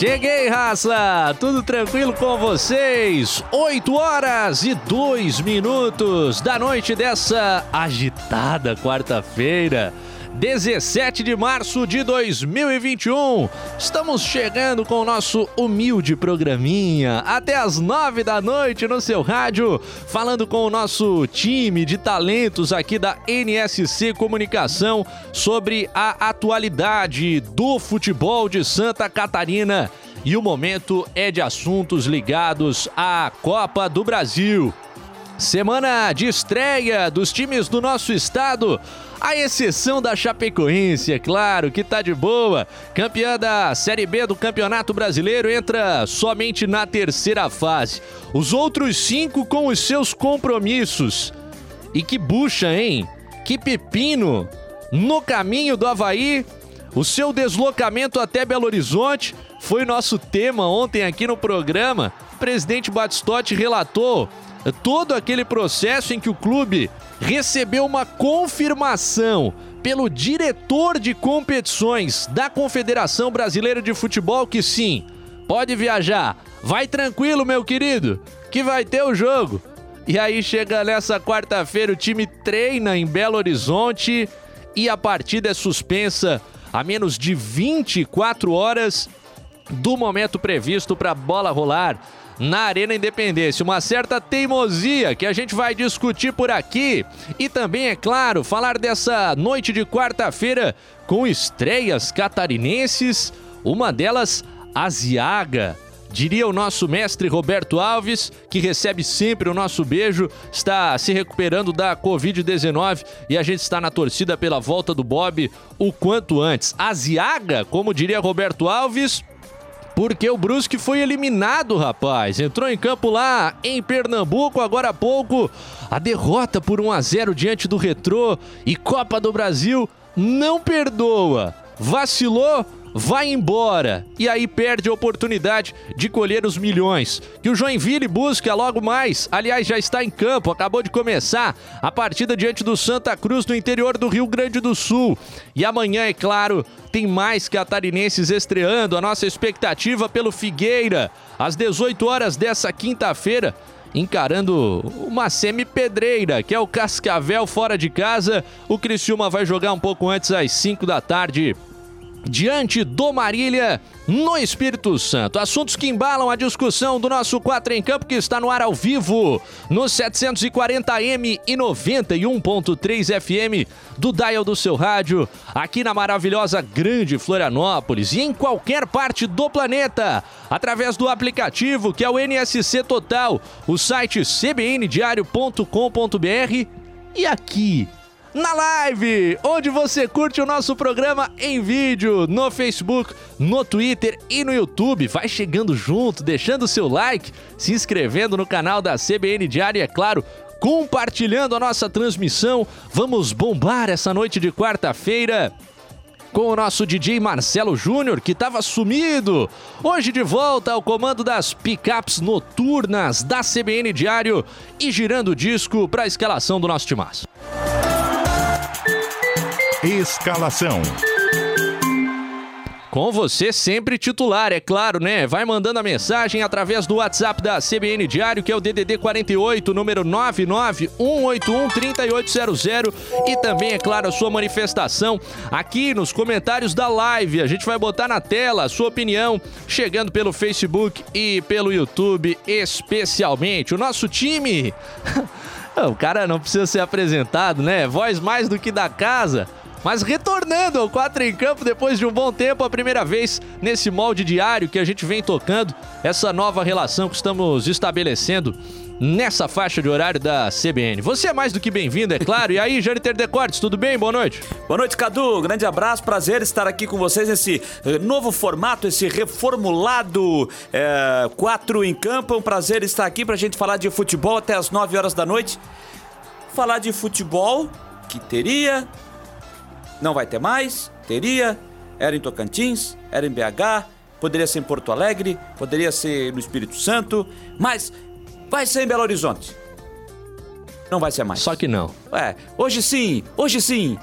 Cheguei, raça! Tudo tranquilo com vocês? 8 horas e 2 minutos da noite dessa agitada quarta-feira. 17 de março de 2021. Estamos chegando com o nosso humilde programinha até as 9 da noite no seu rádio, falando com o nosso time de talentos aqui da NSC Comunicação sobre a atualidade do futebol de Santa Catarina. E o momento é de assuntos ligados à Copa do Brasil. Semana de estreia dos times do nosso estado. A exceção da Chapecoense, é claro, que tá de boa. Campeã da Série B do Campeonato Brasileiro entra somente na terceira fase. Os outros cinco com os seus compromissos. E que bucha, hein? Que pepino! No caminho do Havaí, o seu deslocamento até Belo Horizonte foi nosso tema ontem aqui no programa. O presidente Batistotti relatou todo aquele processo em que o clube recebeu uma confirmação pelo diretor de competições da Confederação Brasileira de Futebol que sim, pode viajar. Vai tranquilo, meu querido, que vai ter o jogo. E aí chega nessa quarta-feira, o time treina em Belo Horizonte e a partida é suspensa a menos de 24 horas do momento previsto para a bola rolar na Arena Independência. Uma certa teimosia que a gente vai discutir por aqui. E também, é claro, falar dessa noite de quarta-feira com estreias catarinenses. Uma delas, Aziaga. Diria o nosso mestre Roberto Alves, que recebe sempre o nosso beijo, está se recuperando da Covid-19 e a gente está na torcida pela volta do Bob o quanto antes. Aziaga, como diria Roberto Alves, porque o Brusque foi eliminado, rapaz. Entrou em campo lá em Pernambuco agora há pouco. A derrota por 1 a 0 diante do Retrô e Copa do Brasil não perdoa. Vacilou, vai embora e aí perde a oportunidade de colher os milhões. Que o Joinville busca logo mais. Aliás, já está em campo, acabou de começar a partida diante do Santa Cruz no interior do Rio Grande do Sul. E amanhã, é claro, tem mais catarinenses estreando. A nossa expectativa pelo Figueira às 18 horas dessa quinta-feira encarando uma semi-pedreira, que é o Cascavel fora de casa. O Criciúma vai jogar um pouco antes às 5 da tarde diante do Marília no Espírito Santo. Assuntos que embalam a discussão do nosso 4 em Campo que está no ar ao vivo no 740M e 91.3 FM do dial do seu rádio, aqui na maravilhosa Grande Florianópolis e em qualquer parte do planeta, através do aplicativo que é o NSC Total, o site cbndiario.com.br e aqui na live, onde você curte o nosso programa em vídeo no Facebook, no Twitter e no YouTube. Vai chegando junto, deixando seu like, se inscrevendo no canal da CBN Diário e, é claro, compartilhando a nossa transmissão. Vamos bombar essa noite de quarta-feira com o nosso DJ Marcelo Júnior, que estava sumido. Hoje de volta ao comando das picapes noturnas da CBN Diário e girando o disco para a escalação do nosso timaço. Escalação. Com você sempre titular, é claro, né? Vai mandando a mensagem através do WhatsApp da CBN Diário, que é o DDD 48, número 991813800 e também, é claro, a sua manifestação aqui nos comentários da live. A gente vai botar na tela a sua opinião, chegando pelo Facebook e pelo YouTube, especialmente. O nosso time. o cara não precisa ser apresentado, né? Voz mais do que da casa mas retornando ao 4 em campo depois de um bom tempo, a primeira vez nesse molde diário que a gente vem tocando, essa nova relação que estamos estabelecendo nessa faixa de horário da CBN. Você é mais do que bem-vindo, é claro. E aí, Jâniter Decortes, tudo bem? Boa noite. Boa noite, Cadu. Grande abraço, prazer estar aqui com vocês nesse eh, novo formato, esse reformulado é, 4 em campo. É um prazer estar aqui para a gente falar de futebol até as 9 horas da noite. Falar de futebol que teria Não vai ter mais? Teria? Era em Tocantins? Era em BH? Poderia ser em Porto Alegre? Poderia ser no Espírito Santo? Mas vai ser em Belo Horizonte. Não vai ser mais. Só que não. É, hoje sim, hoje sim.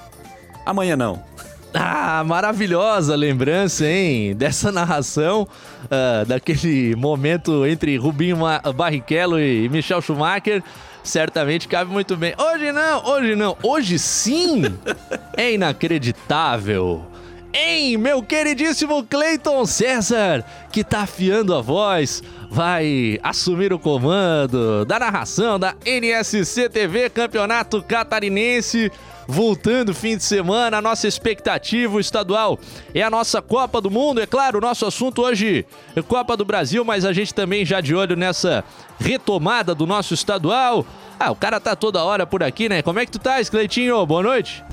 Amanhã não. Ah, maravilhosa lembrança, hein? Dessa narração, uh, daquele momento entre Rubinho Barrichello e Michel Schumacher. Certamente cabe muito bem. Hoje não, hoje não, hoje sim! É inacreditável. Hein, meu queridíssimo Cleiton César, que tá afiando a voz, vai assumir o comando da narração da NSC TV Campeonato Catarinense. Voltando fim de semana, a nossa expectativa estadual é a nossa Copa do Mundo. É claro, o nosso assunto hoje é Copa do Brasil, mas a gente também já de olho nessa retomada do nosso estadual. Ah, o cara tá toda hora por aqui, né? Como é que tu tá, Cleitinho? Boa noite.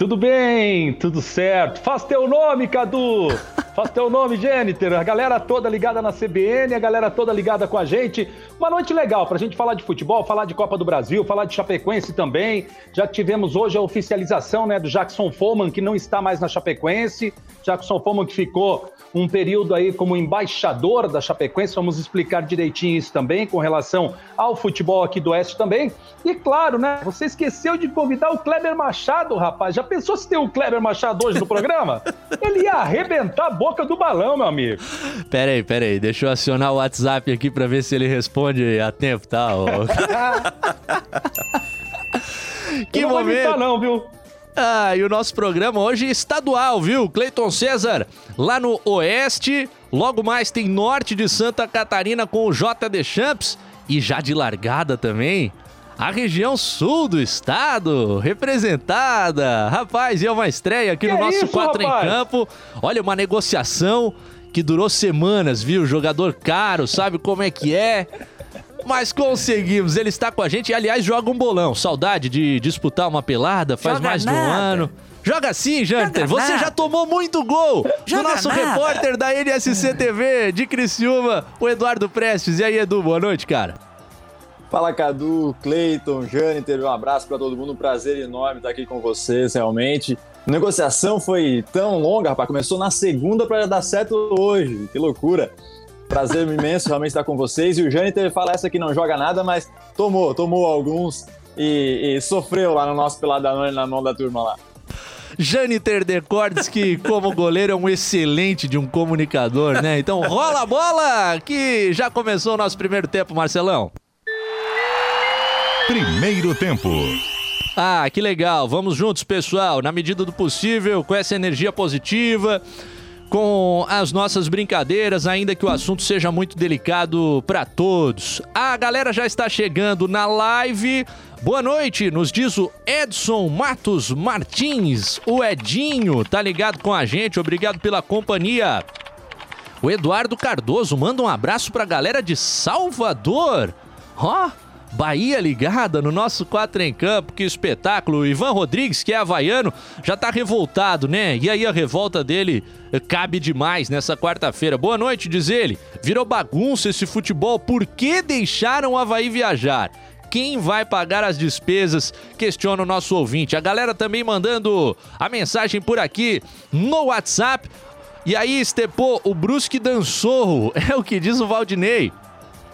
Tudo bem, tudo certo. Faz teu nome, Cadu! Faz teu nome, Jennifer. A galera toda ligada na CBN, a galera toda ligada com a gente. Uma noite legal pra gente falar de futebol, falar de Copa do Brasil, falar de Chapecoense também. Já tivemos hoje a oficialização né, do Jackson Foman, que não está mais na Chapecoense. Jackson Foman que ficou um período aí como embaixador da Chapecoense. Vamos explicar direitinho isso também com relação ao futebol aqui do Oeste também. E claro, né? Você esqueceu de convidar o Kleber Machado, rapaz. Já pensou se tem o Kleber Machado hoje no programa? Ele ia arrebentar a boca do balão, meu amigo. Pera aí, pera aí. Deixa eu acionar o WhatsApp aqui pra ver se ele responde a tempo, tá? que não momento. Vai não, viu? Ah, e o nosso programa hoje é estadual, viu? Cleiton César, lá no Oeste. Logo mais tem Norte de Santa Catarina com o JD Champs. E já de largada também, a região sul do estado, representada. Rapaz, e é uma estreia aqui que no é nosso 4 em Campo. Olha, uma negociação que durou semanas, viu? Jogador caro, sabe como é que é? Mas conseguimos, ele está com a gente e, aliás, joga um bolão. Saudade de disputar uma pelada, faz joga mais nada. de um ano. Joga sim, Janter. Você já tomou muito gol joga do nosso nada. repórter da NSC TV de Criciúma, o Eduardo Prestes. E aí, Edu, boa noite, cara. Fala, Cadu, Cleiton, Janiter, um abraço para todo mundo. Um prazer enorme estar aqui com vocês, realmente. A negociação foi tão longa, rapaz. Começou na segunda para dar certo hoje. Que loucura. Prazer imenso realmente estar com vocês. E o Jâniter fala essa que não joga nada, mas tomou, tomou alguns e, e sofreu lá no nosso Peladão na mão da turma lá. Jâniter Decordes, que como goleiro é um excelente de um comunicador, né? Então rola a bola, que já começou o nosso primeiro tempo, Marcelão. Primeiro tempo. Ah, que legal. Vamos juntos, pessoal, na medida do possível, com essa energia positiva com as nossas brincadeiras, ainda que o assunto seja muito delicado para todos. A galera já está chegando na live. Boa noite, nos diz o Edson Matos Martins, o Edinho, tá ligado com a gente, obrigado pela companhia. O Eduardo Cardoso manda um abraço pra galera de Salvador. Ó, oh, Bahia ligada no nosso 4 em campo, que espetáculo. Ivan Rodrigues, que é havaiano, já tá revoltado, né? E aí a revolta dele cabe demais nessa quarta-feira. Boa noite, diz ele. Virou bagunça esse futebol. Por que deixaram o Havaí viajar? Quem vai pagar as despesas? Questiona o nosso ouvinte. A galera também mandando a mensagem por aqui no WhatsApp. E aí, Estepô, o Brusque dançou. É o que diz o Valdinei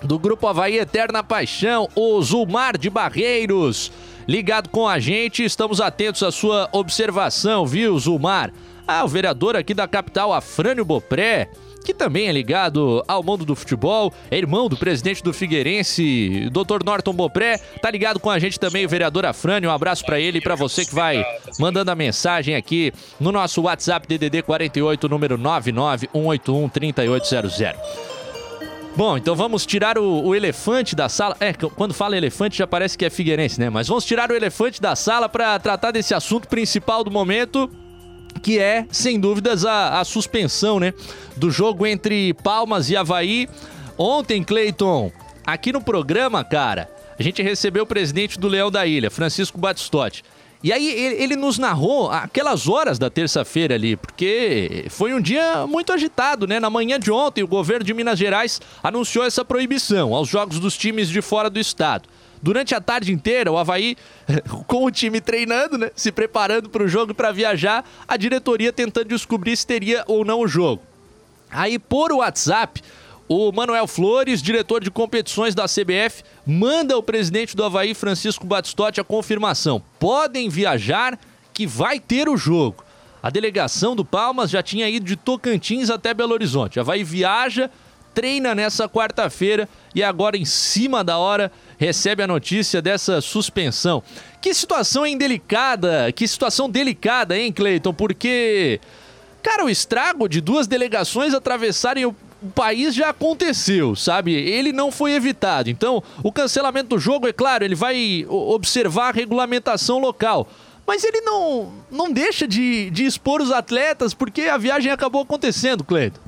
do Grupo Havaí Eterna Paixão, o Zulmar de Barreiros. Ligado com a gente, estamos atentos à sua observação, viu, Zulmar? Ah, o vereador aqui da capital, Afrânio Bopré, que também é ligado ao mundo do futebol, é irmão do presidente do Figueirense, Dr. Norton Bopré, tá ligado com a gente também o vereador Afrânio, um abraço para ele e para você que vai mandando a mensagem aqui no nosso WhatsApp DDD 48, número 99181 3800. Bom, então vamos tirar o, o, elefante da sala. É, quando fala elefante já parece que é Figueirense, né? Mas vamos tirar o elefante da sala para tratar desse assunto principal do momento, que é, sem dúvidas, a, a suspensão, né? Do jogo entre Palmas e Havaí. Ontem, Cleiton, aqui no programa, cara, a gente recebeu o presidente do Leão da Ilha, Francisco Batistotti. E aí ele, ele nos narrou aquelas horas da terça-feira ali, porque foi um dia muito agitado, né? Na manhã de ontem, o governo de Minas Gerais anunciou essa proibição aos jogos dos times de fora do estado. Durante a tarde inteira, o Havaí, com o time treinando, né? Se preparando para o jogo para viajar, a diretoria tentando descobrir se teria ou não o jogo. Aí, por WhatsApp, o Manuel Flores, diretor de competições da CBF, manda ao presidente do Havaí, Francisco Batistotti, a confirmação. Podem viajar que vai ter o jogo. A delegação do Palmas já tinha ido de Tocantins até Belo Horizonte. Havaí viaja, treina nessa quarta-feira e agora, em cima da hora, recebe a notícia dessa suspensão. Que situação indelicada, que situação delicada, hein, Cleiton? Porque, cara, o estrago de duas delegações atravessarem o país já aconteceu, sabe? Ele não foi evitado. Então, o cancelamento do jogo, é claro, ele vai observar a regulamentação local. Mas ele não, não deixa de, de expor os atletas porque a viagem acabou acontecendo, Cleiton.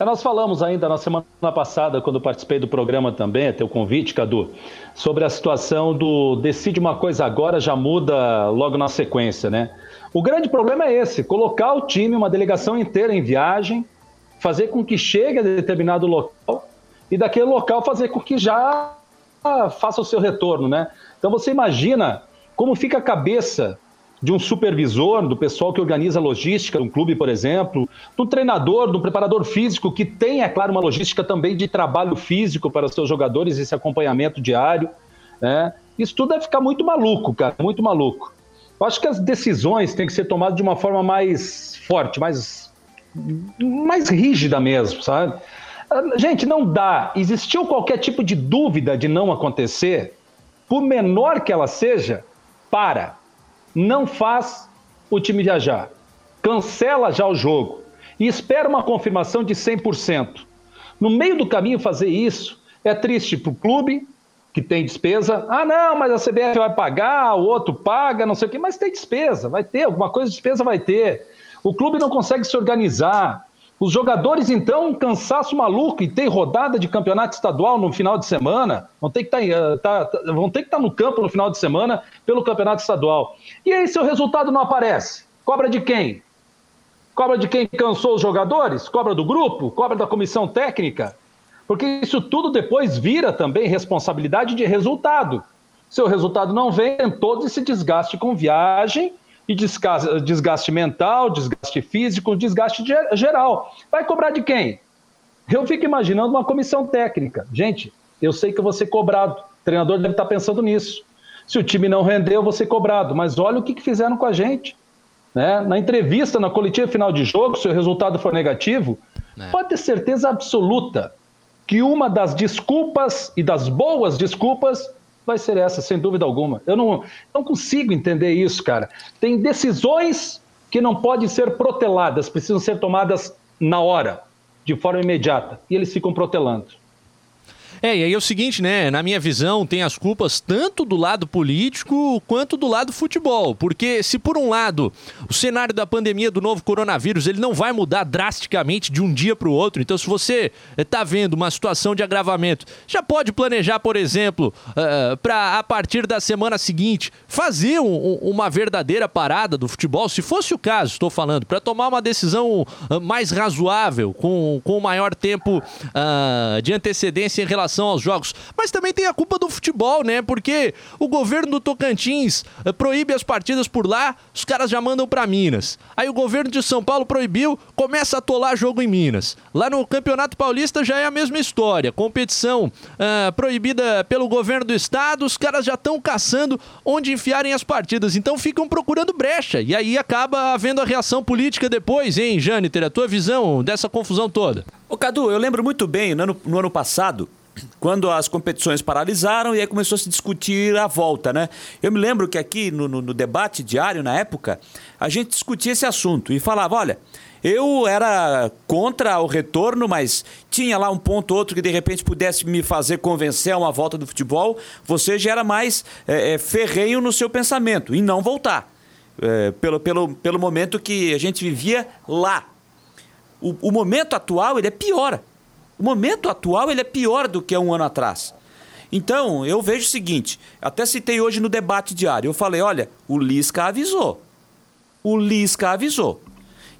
É, nós falamos ainda na semana passada, quando participei do programa também, é teu convite, Cadu, sobre a situação do decide uma coisa agora, já muda logo na sequência, né? O grande problema é esse: colocar o time, uma delegação inteira em viagem, fazer com que chegue a determinado local e daquele local fazer com que já faça o seu retorno, né? Então você imagina como fica a cabeça de um supervisor, do pessoal que organiza a logística de um clube, por exemplo, do treinador, do preparador físico, que tem, é claro, uma logística também de trabalho físico para seus jogadores, esse acompanhamento diário. Né? Isso tudo deve ficar muito maluco, cara, muito maluco. Eu acho que as decisões têm que ser tomadas de uma forma mais forte, mais, mais rígida mesmo, sabe? Gente, não dá. Existiu qualquer tipo de dúvida de não acontecer, por menor que ela seja, para. Não faz o time viajar. Cancela já o jogo e espera uma confirmação de 100%. No meio do caminho fazer isso é triste para o clube, que tem despesa. Ah, não, mas a CBF vai pagar, o outro paga, não sei o quê, mas tem despesa, vai ter, alguma coisa de despesa vai ter. O clube não consegue se organizar. Os jogadores, então, cansaço maluco e tem rodada de campeonato estadual no final de semana, vão ter que tá, eh, tá, tá, vão ter que estar tá no campo no final de semana pelo campeonato estadual. E aí, seu resultado não aparece? Cobra de quem? Cobra de quem cansou os jogadores? Cobra do grupo? Cobra da comissão técnica? Porque isso tudo depois vira também responsabilidade de resultado. Se o resultado não vem, todo esse desgaste com viagem e desgaste mental, desgaste físico, desgaste geral. Vai cobrar de quem? Eu fico imaginando uma comissão técnica. Gente, eu sei que eu vou ser cobrado. O treinador deve estar pensando nisso. Se o time não render, eu vou ser cobrado. Mas olha o que, fizeram com a gente. Né? Na entrevista, na coletiva final de jogo, se o resultado for negativo, é. pode ter certeza absoluta que uma das desculpas e das boas desculpas vai ser essa, sem dúvida alguma. Eu não, não consigo entender isso, cara. Tem decisões que não podem ser proteladas, precisam ser tomadas na hora, de forma imediata, e eles ficam protelando. É, e aí é o seguinte, né? Na minha visão, tem as culpas tanto do lado político quanto do lado futebol. Porque se por um lado o cenário da pandemia do novo coronavírus ele não vai mudar drasticamente de um dia para o outro. Então, se você está vendo uma situação de agravamento, já pode planejar, por exemplo, uh, para a partir da semana seguinte fazer um, uma verdadeira parada do futebol, se fosse o caso, estou falando, para tomar uma decisão mais razoável, com, com maior tempo uh, de antecedência em relação relação aos jogos. Mas também tem a culpa do futebol, né? Porque o governo do Tocantins uh, proíbe as partidas por lá, os caras já mandam para Minas. Aí o governo de São Paulo proibiu, começa a atolar jogo em Minas. Lá no Campeonato Paulista já é a mesma história. Competição uh, proibida pelo governo do estado, os caras já estão caçando onde enfiarem as partidas. Então ficam procurando brecha. E aí acaba havendo a reação política depois, hein, Jâniter? A tua visão dessa confusão toda? Ô Cadu, eu lembro muito bem, no ano, no ano passado, quando as competições paralisaram e aí começou a se discutir a volta, né? Eu me lembro que aqui no, no, no, debate diário, na época, a gente discutia esse assunto e falava: olha, eu era contra o retorno, mas tinha lá um ponto ou outro que de repente pudesse me fazer convencer a uma volta do futebol. Você já era mais é, é, ferrenho no seu pensamento em não voltar, é, pelo, pelo, pelo momento que a gente vivia lá. O, o momento atual ele é pior. O momento atual ele é pior do que um ano atrás. Então, eu vejo o seguinte, até citei hoje no debate diário, eu falei, olha, o Lisca avisou. O Lisca avisou.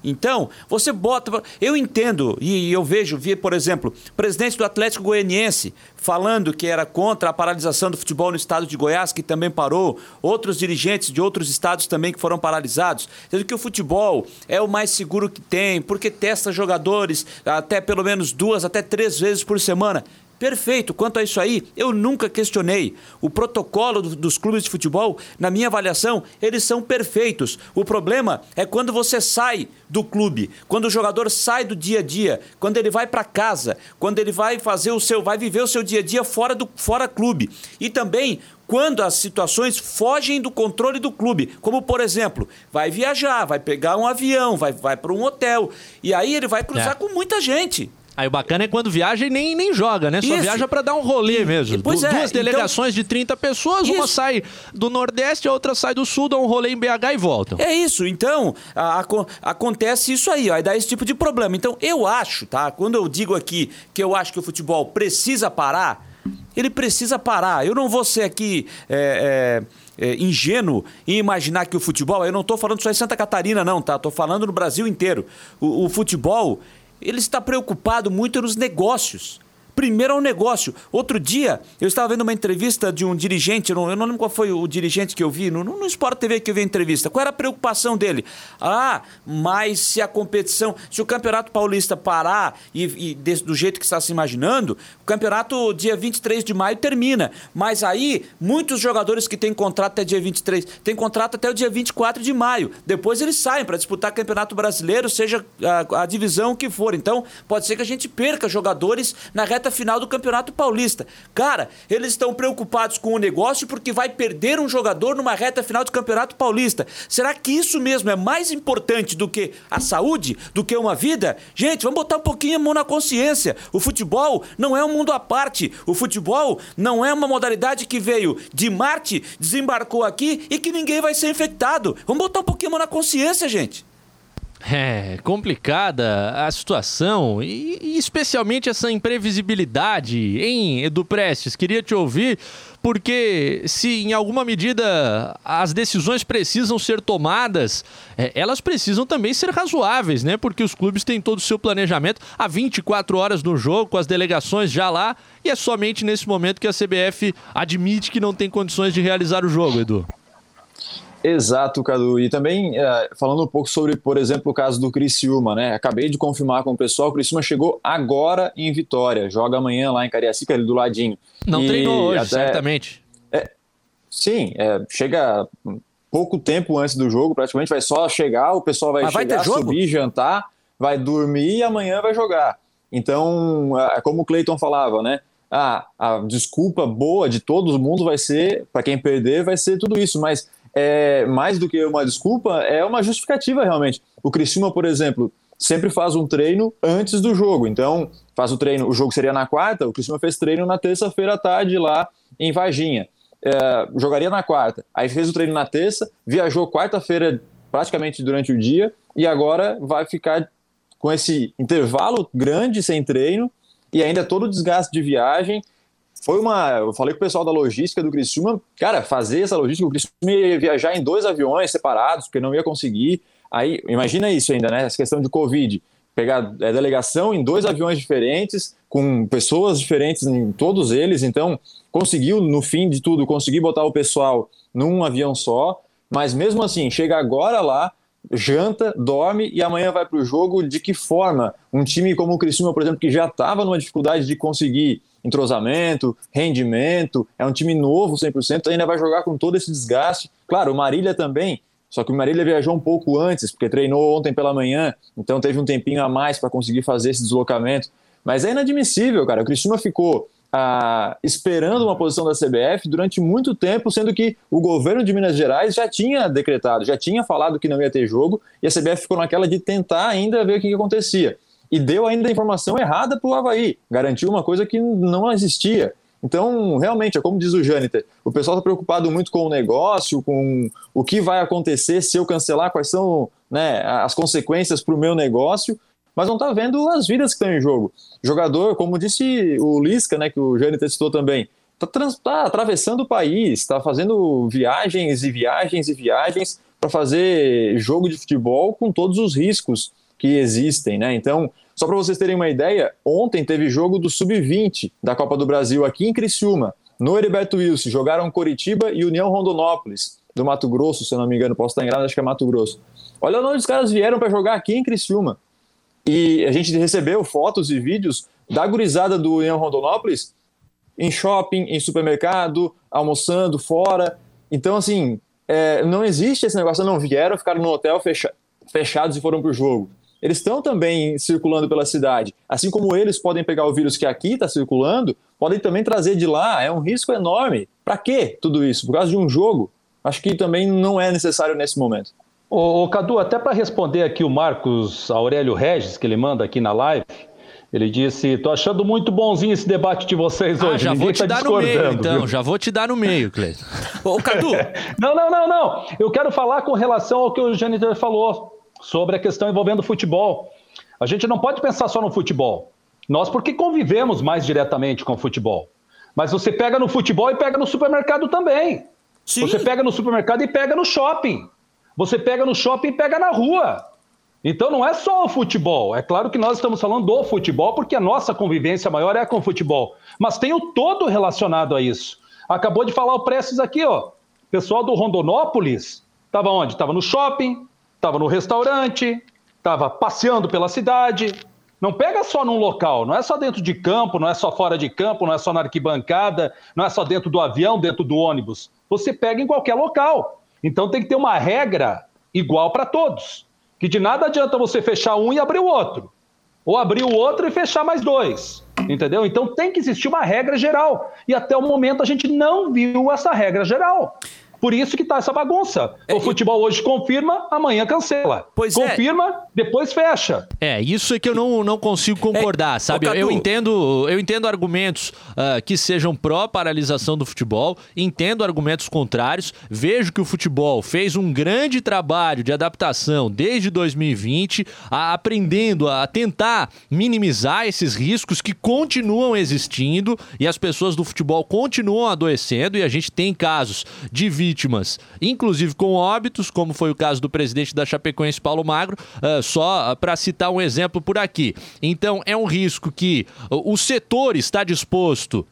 Então, você bota. Eu entendo, e eu vejo, vi, por exemplo, presidente do Atlético Goianiense falando que era contra a paralisação do futebol no estado de Goiás, que também parou, outros dirigentes de outros estados também que foram paralisados, dizendo que o futebol é o mais seguro que tem, porque testa jogadores até pelo menos duas, até três vezes por semana. Perfeito. Quanto a isso aí, eu nunca questionei. O protocolo do, dos clubes de futebol, na minha avaliação, eles são perfeitos. O problema é quando você sai do clube, quando o jogador sai do dia a dia, quando ele vai para casa, quando ele vai fazer o seu, vai viver o seu dia a dia fora do fora clube. E também quando as situações fogem do controle do clube, como por exemplo, vai viajar, vai pegar um avião, vai, vai para um hotel, e aí ele vai cruzar é. com muita gente. Aí o bacana é quando viaja e nem, nem joga, né? Só Isso. viaja para dar um rolê mesmo. Pois du é, Duas então delegações então... de 30 pessoas, Isso. uma sai do Nordeste, a outra sai do Sul, dá um rolê em BH e voltam. É isso. Então, a, a, acontece isso aí, ó, aí dá esse tipo de problema. Então, eu acho, tá? Quando eu digo aqui que eu acho que o futebol precisa parar, ele precisa parar. Eu não vou ser aqui. É, é, é, ingênuo em imaginar que o futebol, eu não estou falando só em Santa Catarina, não, tá? Estou falando no Brasil inteiro. O, o futebol, ele está preocupado muito nos negócios. Primeiro é um negócio. Outro dia, eu estava vendo uma entrevista de um dirigente, eu não, lembro qual foi o dirigente que eu vi, no, no Sport TV que eu vi a entrevista. Qual era a preocupação dele? Ah, mas se a competição, se o Campeonato Paulista parar e, e do jeito que está se imaginando, o campeonato dia 23 de maio termina. Mas aí, muitos jogadores que têm contrato até dia 23, têm contrato até o dia 24 de maio. Depois eles saem para disputar Campeonato Brasileiro, seja a, a divisão que for. Então, pode ser que a gente perca jogadores na reta reta final do Campeonato Paulista. Cara, eles estão preocupados com o negócio porque vai perder um jogador numa reta final do Campeonato Paulista. Será que isso mesmo é mais importante do que a saúde, do que uma vida? Gente, vamos botar um pouquinho a mão na consciência. O futebol não é um mundo à parte. O futebol não é uma modalidade que veio de Marte, desembarcou aqui e que ninguém vai ser infectado. Vamos botar um pouquinho a mão na consciência, gente. É complicada a situação e, e, especialmente essa imprevisibilidade, hein, Edu Prestes? Queria te ouvir, porque se em alguma medida as decisões precisam ser tomadas, é, elas precisam também ser razoáveis, né? Porque os clubes têm todo o seu planejamento há 24 horas no jogo, com as delegações já lá, e é somente nesse momento que a CBF admite que não tem condições de realizar o jogo, Edu. Exato, Cadu. E também é, falando um pouco sobre, por exemplo, o caso do Criciúma, né? Acabei de confirmar com o pessoal, o Criciúma chegou agora em Vitória, joga amanhã lá em Cariacica, ali do ladinho. Não e treinou hoje, até... certamente. É, sim, é, chega pouco tempo antes do jogo, praticamente vai só chegar, o pessoal vai Mas chegar, vai subir, jantar, vai dormir e amanhã vai jogar. Então, é como o Cleiton falava, né? Ah, a desculpa boa de todo mundo vai ser, para quem perder, vai ser tudo isso, mas é mais do que uma desculpa, é uma justificativa realmente. O Criciúma, por exemplo, sempre faz um treino antes do jogo. Então, faz o treino, o jogo seria na quarta, o Criciúma fez treino na terça-feira à tarde lá em Varginha. É, jogaria na quarta. Aí fez o treino na terça, viajou quarta-feira praticamente durante o dia e agora vai ficar com esse intervalo grande sem treino e ainda todo o desgaste de viagem foi uma. Eu falei com o pessoal da logística do Criciúma, cara, fazer essa logística, o Criciúma ia viajar em dois aviões separados, porque não ia conseguir. Aí, imagina isso ainda, né? Essa questão de Covid. Pegar é, delegação em dois aviões diferentes, com pessoas diferentes em todos eles, então conseguiu, no fim de tudo, conseguir botar o pessoal num avião só, mas mesmo assim, chega agora lá, janta, dorme e amanhã vai para o jogo. De que forma? Um time como o Criciúma, por exemplo, que já estava numa dificuldade de conseguir entrosamento, rendimento, é um time novo 100%, ainda vai jogar com todo esse desgaste. Claro, o Marília também, só que o Marília viajou um pouco antes, porque treinou ontem pela manhã, então teve um tempinho a mais para conseguir fazer esse deslocamento. Mas é inadmissível, cara. O Criciúma ficou ah, esperando uma posição da CBF durante muito tempo, sendo que o governo de Minas Gerais já tinha decretado, já tinha falado que não ia ter jogo, e a CBF ficou naquela de tentar ainda ver o que, que acontecia e deu ainda a informação errada para o Havaí, garantiu uma coisa que não existia. Então, realmente, é como diz o Jâniter, o pessoal está preocupado muito com o negócio, com o que vai acontecer se eu cancelar, quais são né, as consequências para o meu negócio, mas não está vendo as vidas que estão em jogo. Jogador, como disse o Lisca, né, que o Jâniter citou também, está tá atravessando o país, está fazendo viagens e viagens e viagens para fazer jogo de futebol com todos os riscos que existem, né? Então, só para vocês terem uma ideia, ontem teve jogo do Sub-20 da Copa do Brasil aqui em Criciúma, no Heriberto Wilson. Jogaram Coritiba e União Rondonópolis, do Mato Grosso, se eu não me engano, posso estar enganado, acho que é Mato Grosso. Olha onde os caras vieram para jogar aqui em Criciúma. E a gente recebeu fotos e vídeos da gurizada do União Rondonópolis em shopping, em supermercado, almoçando fora. Então, assim, é, não existe esse negócio, não vieram, ficaram no hotel fecha, fechados e foram para o jogo. Eles estão também circulando pela cidade. Assim como eles podem pegar o vírus que aqui está circulando, podem também trazer de lá. É um risco enorme. Para quê tudo isso? Por causa de um jogo? Acho que também não é necessário nesse momento. Ô, ô Cadu, até para responder aqui o Marcos Aurélio Regis, que ele manda aqui na live, ele disse: tô achando muito bonzinho esse debate de vocês ah, hoje. Já Ninguém vou te tá dar no meio, então. Viu? Já vou te dar no meio, Cleiton. Ô, Cadu! não, não, não, não. Eu quero falar com relação ao que o Janitor falou sobre a questão envolvendo o futebol. A gente não pode pensar só no futebol. Nós, porque convivemos mais diretamente com o futebol. Mas você pega no futebol e pega no supermercado também. Sim. Você pega no supermercado e pega no shopping. Você pega no shopping e pega na rua. Então não é só o futebol. É claro que nós estamos falando do futebol, porque a nossa convivência maior é com o futebol. Mas tem o todo relacionado a isso. Acabou de falar o Prestes aqui, ó. O pessoal do Rondonópolis estava onde? Estava no shopping, estava no restaurante, estava passeando pela cidade. Não pega só num local, não é só dentro de campo, não é só fora de campo, não é só na arquibancada, não é só dentro do avião, dentro do ônibus. Você pega em qualquer local. Então tem que ter uma regra igual para todos. Que de nada adianta você fechar um e abrir o outro. Ou abrir o outro e fechar mais dois. Entendeu? Então tem que existir uma regra geral. E até o momento a gente não viu essa regra geral. Por isso que tá essa bagunça. É, o futebol hoje confirma, amanhã cancela. Pois é. confirma, é. depois fecha. É, isso é que eu não, não consigo concordar, é, sabe? Eu entendo, eu entendo argumentos uh, que sejam pró-paralisação do futebol, entendo argumentos contrários, vejo que o futebol fez um grande trabalho de adaptação desde 2020, a, aprendendo a tentar minimizar esses riscos que continuam existindo e as pessoas do futebol continuam adoecendo e a gente tem casos de vítimas vítimas, inclusive com óbitos, como foi o caso do presidente da Chapecoense, Paulo Magro, uh, só para citar um exemplo por aqui. Então, é um risco que o setor está disposto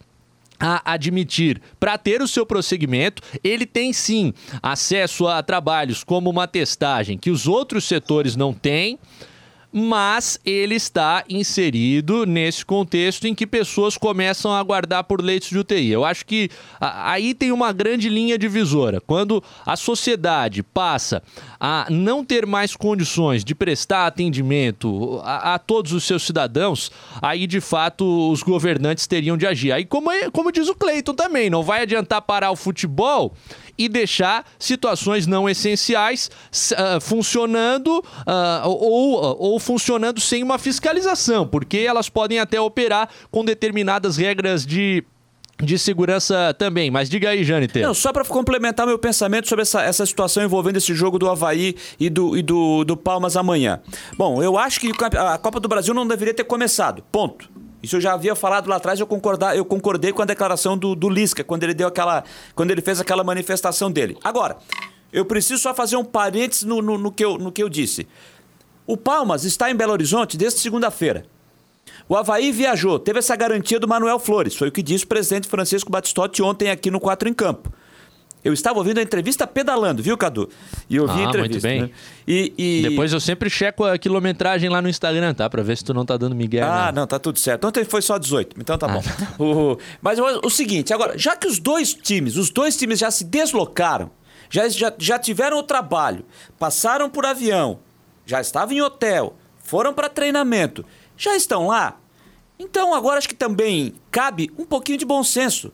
a admitir para ter o seu prosseguimento, ele tem sim acesso a trabalhos como uma testagem que os outros setores não têm mas ele está inserido nesse contexto em que pessoas começam a aguardar por leitos de UTI. Eu acho que aí tem uma grande linha divisora. Quando a sociedade passa a não ter mais condições de prestar atendimento a, a todos os seus cidadãos, aí de fato os governantes teriam de agir. Aí, como, é, como diz o Cleiton também, não vai adiantar parar o futebol e deixar situações não essenciais uh, funcionando uh, ou, ou funcionando sem uma fiscalização, porque elas podem até operar com determinadas regras de de segurança também. Mas diga aí, Jâniter. Não, só para complementar meu pensamento sobre essa, essa situação envolvendo esse jogo do Havaí e do, e do, do Palmas amanhã. Bom, eu acho que a Copa do Brasil não deveria ter começado. Ponto. Isso eu já havia falado lá atrás, eu, concordar, eu concordei com a declaração do, do Lisca, quando ele deu aquela. quando ele fez aquela manifestação dele. Agora, eu preciso só fazer um parênteses no, no, no, que, eu, no que eu disse. O Palmas está em Belo Horizonte desde segunda-feira. O Havaí viajou, teve essa garantia do Manuel Flores, foi o que disse o presidente Francisco Batistotti ontem aqui no Quatro em Campo. Eu estava ouvindo a entrevista pedalando, viu, Cadu? E eu vi ah, a entrevista. Muito bem. Né? E, e, Depois eu sempre checo a quilometragem lá no Instagram, tá? Pra ver se tu não tá dando migué. Ah, não, tá tudo certo. Ontem foi só 18, então tá ah. bom. o, mas o, o, seguinte, agora, já que os dois times, os dois times já se deslocaram, já, já, já tiveram o trabalho, passaram por avião, já estavam em hotel, foram para treinamento, já estão lá, então agora acho que também cabe um pouquinho de bom senso.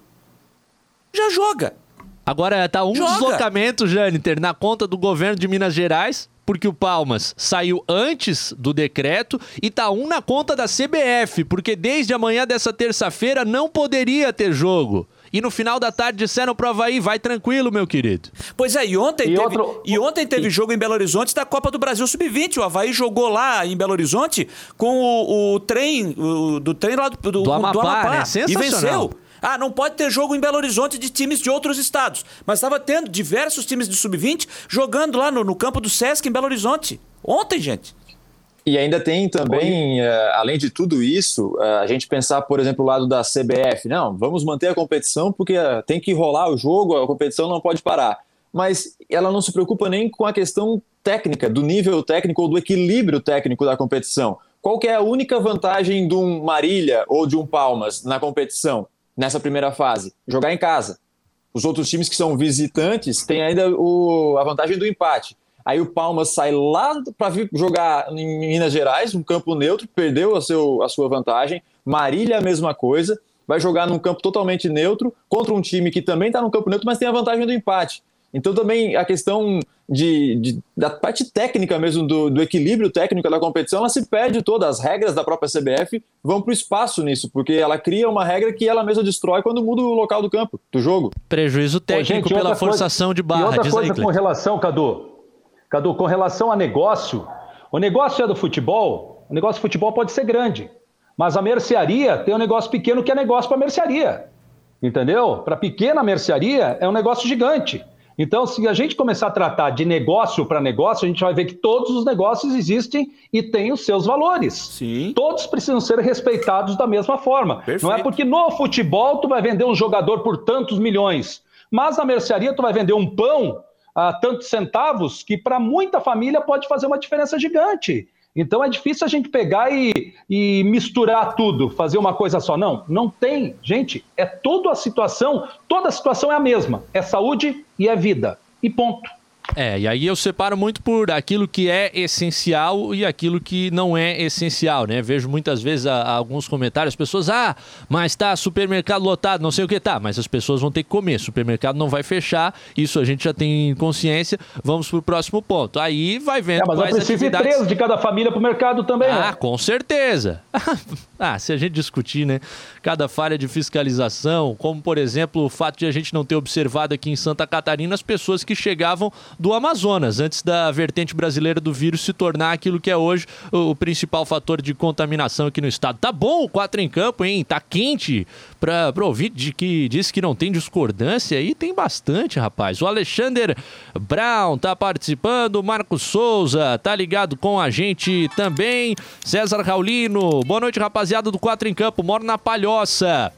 Já joga. Agora tá um Joga. deslocamento, Jâniter, na conta do governo de Minas Gerais, porque o Palmas saiu antes do decreto, e tá um na conta da CBF, porque desde amanhã dessa terça-feira não poderia ter jogo. E no final da tarde disseram pro Havaí, vai tranquilo, meu querido. Pois é, e ontem, e teve, outro... e ontem teve e... jogo em Belo Horizonte da Copa do Brasil Sub-20. O Havaí jogou lá em Belo Horizonte com o, o trem, o, do trem lá do, do, do Amapá, do Amapá né? e venceu. Ah, não pode ter jogo em Belo Horizonte de times de outros estados. Mas estava tendo diversos times de sub-20 jogando lá no, no campo do Sesc em Belo Horizonte. Ontem, gente. E ainda tem também, uh, além de tudo isso, uh, a gente pensar, por exemplo, o lado da CBF. Não, vamos manter a competição porque uh, tem que rolar o jogo, a competição não pode parar. Mas ela não se preocupa nem com a questão técnica, do nível técnico ou do equilíbrio técnico da competição. Qual que é a única vantagem de um Marília ou de um Palmas na competição, nessa primeira fase? Jogar em casa. Os outros times que são visitantes têm ainda o, a vantagem do empate. Aí o Palmas sai lá para jogar em Minas Gerais, um campo neutro, perdeu a, seu, a sua vantagem. Marília, a mesma coisa, vai jogar num campo totalmente neutro contra um time que também está no campo neutro, mas tem a vantagem do empate. Então também a questão de, de da parte técnica mesmo, do, do, equilíbrio técnico da competição, ela se perde toda. As regras da própria CBF vão para o espaço nisso, porque ela cria uma regra que ela mesma destrói quando muda o local do campo, do jogo. Prejuízo técnico Pô, gente, pela forçação coisa, de barra. E outra coisa com relação, Cadu, Cadu, com relação a negócio, o negócio é do futebol, o negócio do futebol pode ser grande, mas a mercearia tem um negócio pequeno que é negócio para mercearia. Entendeu? Para pequena mercearia é um negócio gigante. Então, se a gente começar a tratar de negócio para negócio, a gente vai ver que todos os negócios existem e têm os seus valores. Sim. Todos precisam ser respeitados da mesma forma. Perfeito. Não é porque no futebol tu vai vender um jogador por tantos milhões, mas na mercearia tu vai vender um pão a tantos centavos que para muita família pode fazer uma diferença gigante. Então é difícil a gente pegar e, e, misturar tudo, fazer uma coisa só. Não, não tem. Gente, é toda a situação, toda a situação é a mesma. É saúde e é vida. E ponto. É, e aí eu separo muito por aquilo que é essencial e aquilo que não é essencial, né? Vejo muitas vezes a, a alguns comentários, as pessoas, ah, mas tá supermercado lotado, não sei o que tá, mas as pessoas vão ter que comer, supermercado não vai fechar, isso a gente já tem consciência, vamos pro próximo ponto. Aí vai vendo é, mas quais preciso atividades... três de cada família pro mercado também, Ah, né? com certeza. ah, se a gente discutir, né, cada falha de fiscalização, como por exemplo o fato de a gente não ter observado aqui em Santa Catarina as pessoas que chegavam do Amazonas, antes da vertente brasileira do vírus se tornar aquilo que é hoje o principal fator de contaminação aqui no estado. Tá bom o 4 em campo, hein? Tá quente para o de que disse que não tem discordância aí, tem bastante, rapaz. O Alexander Brown tá participando, Marcos Souza tá ligado com a gente também, César Raulino, boa noite, rapaziada do 4 em campo, moro na Palhoça.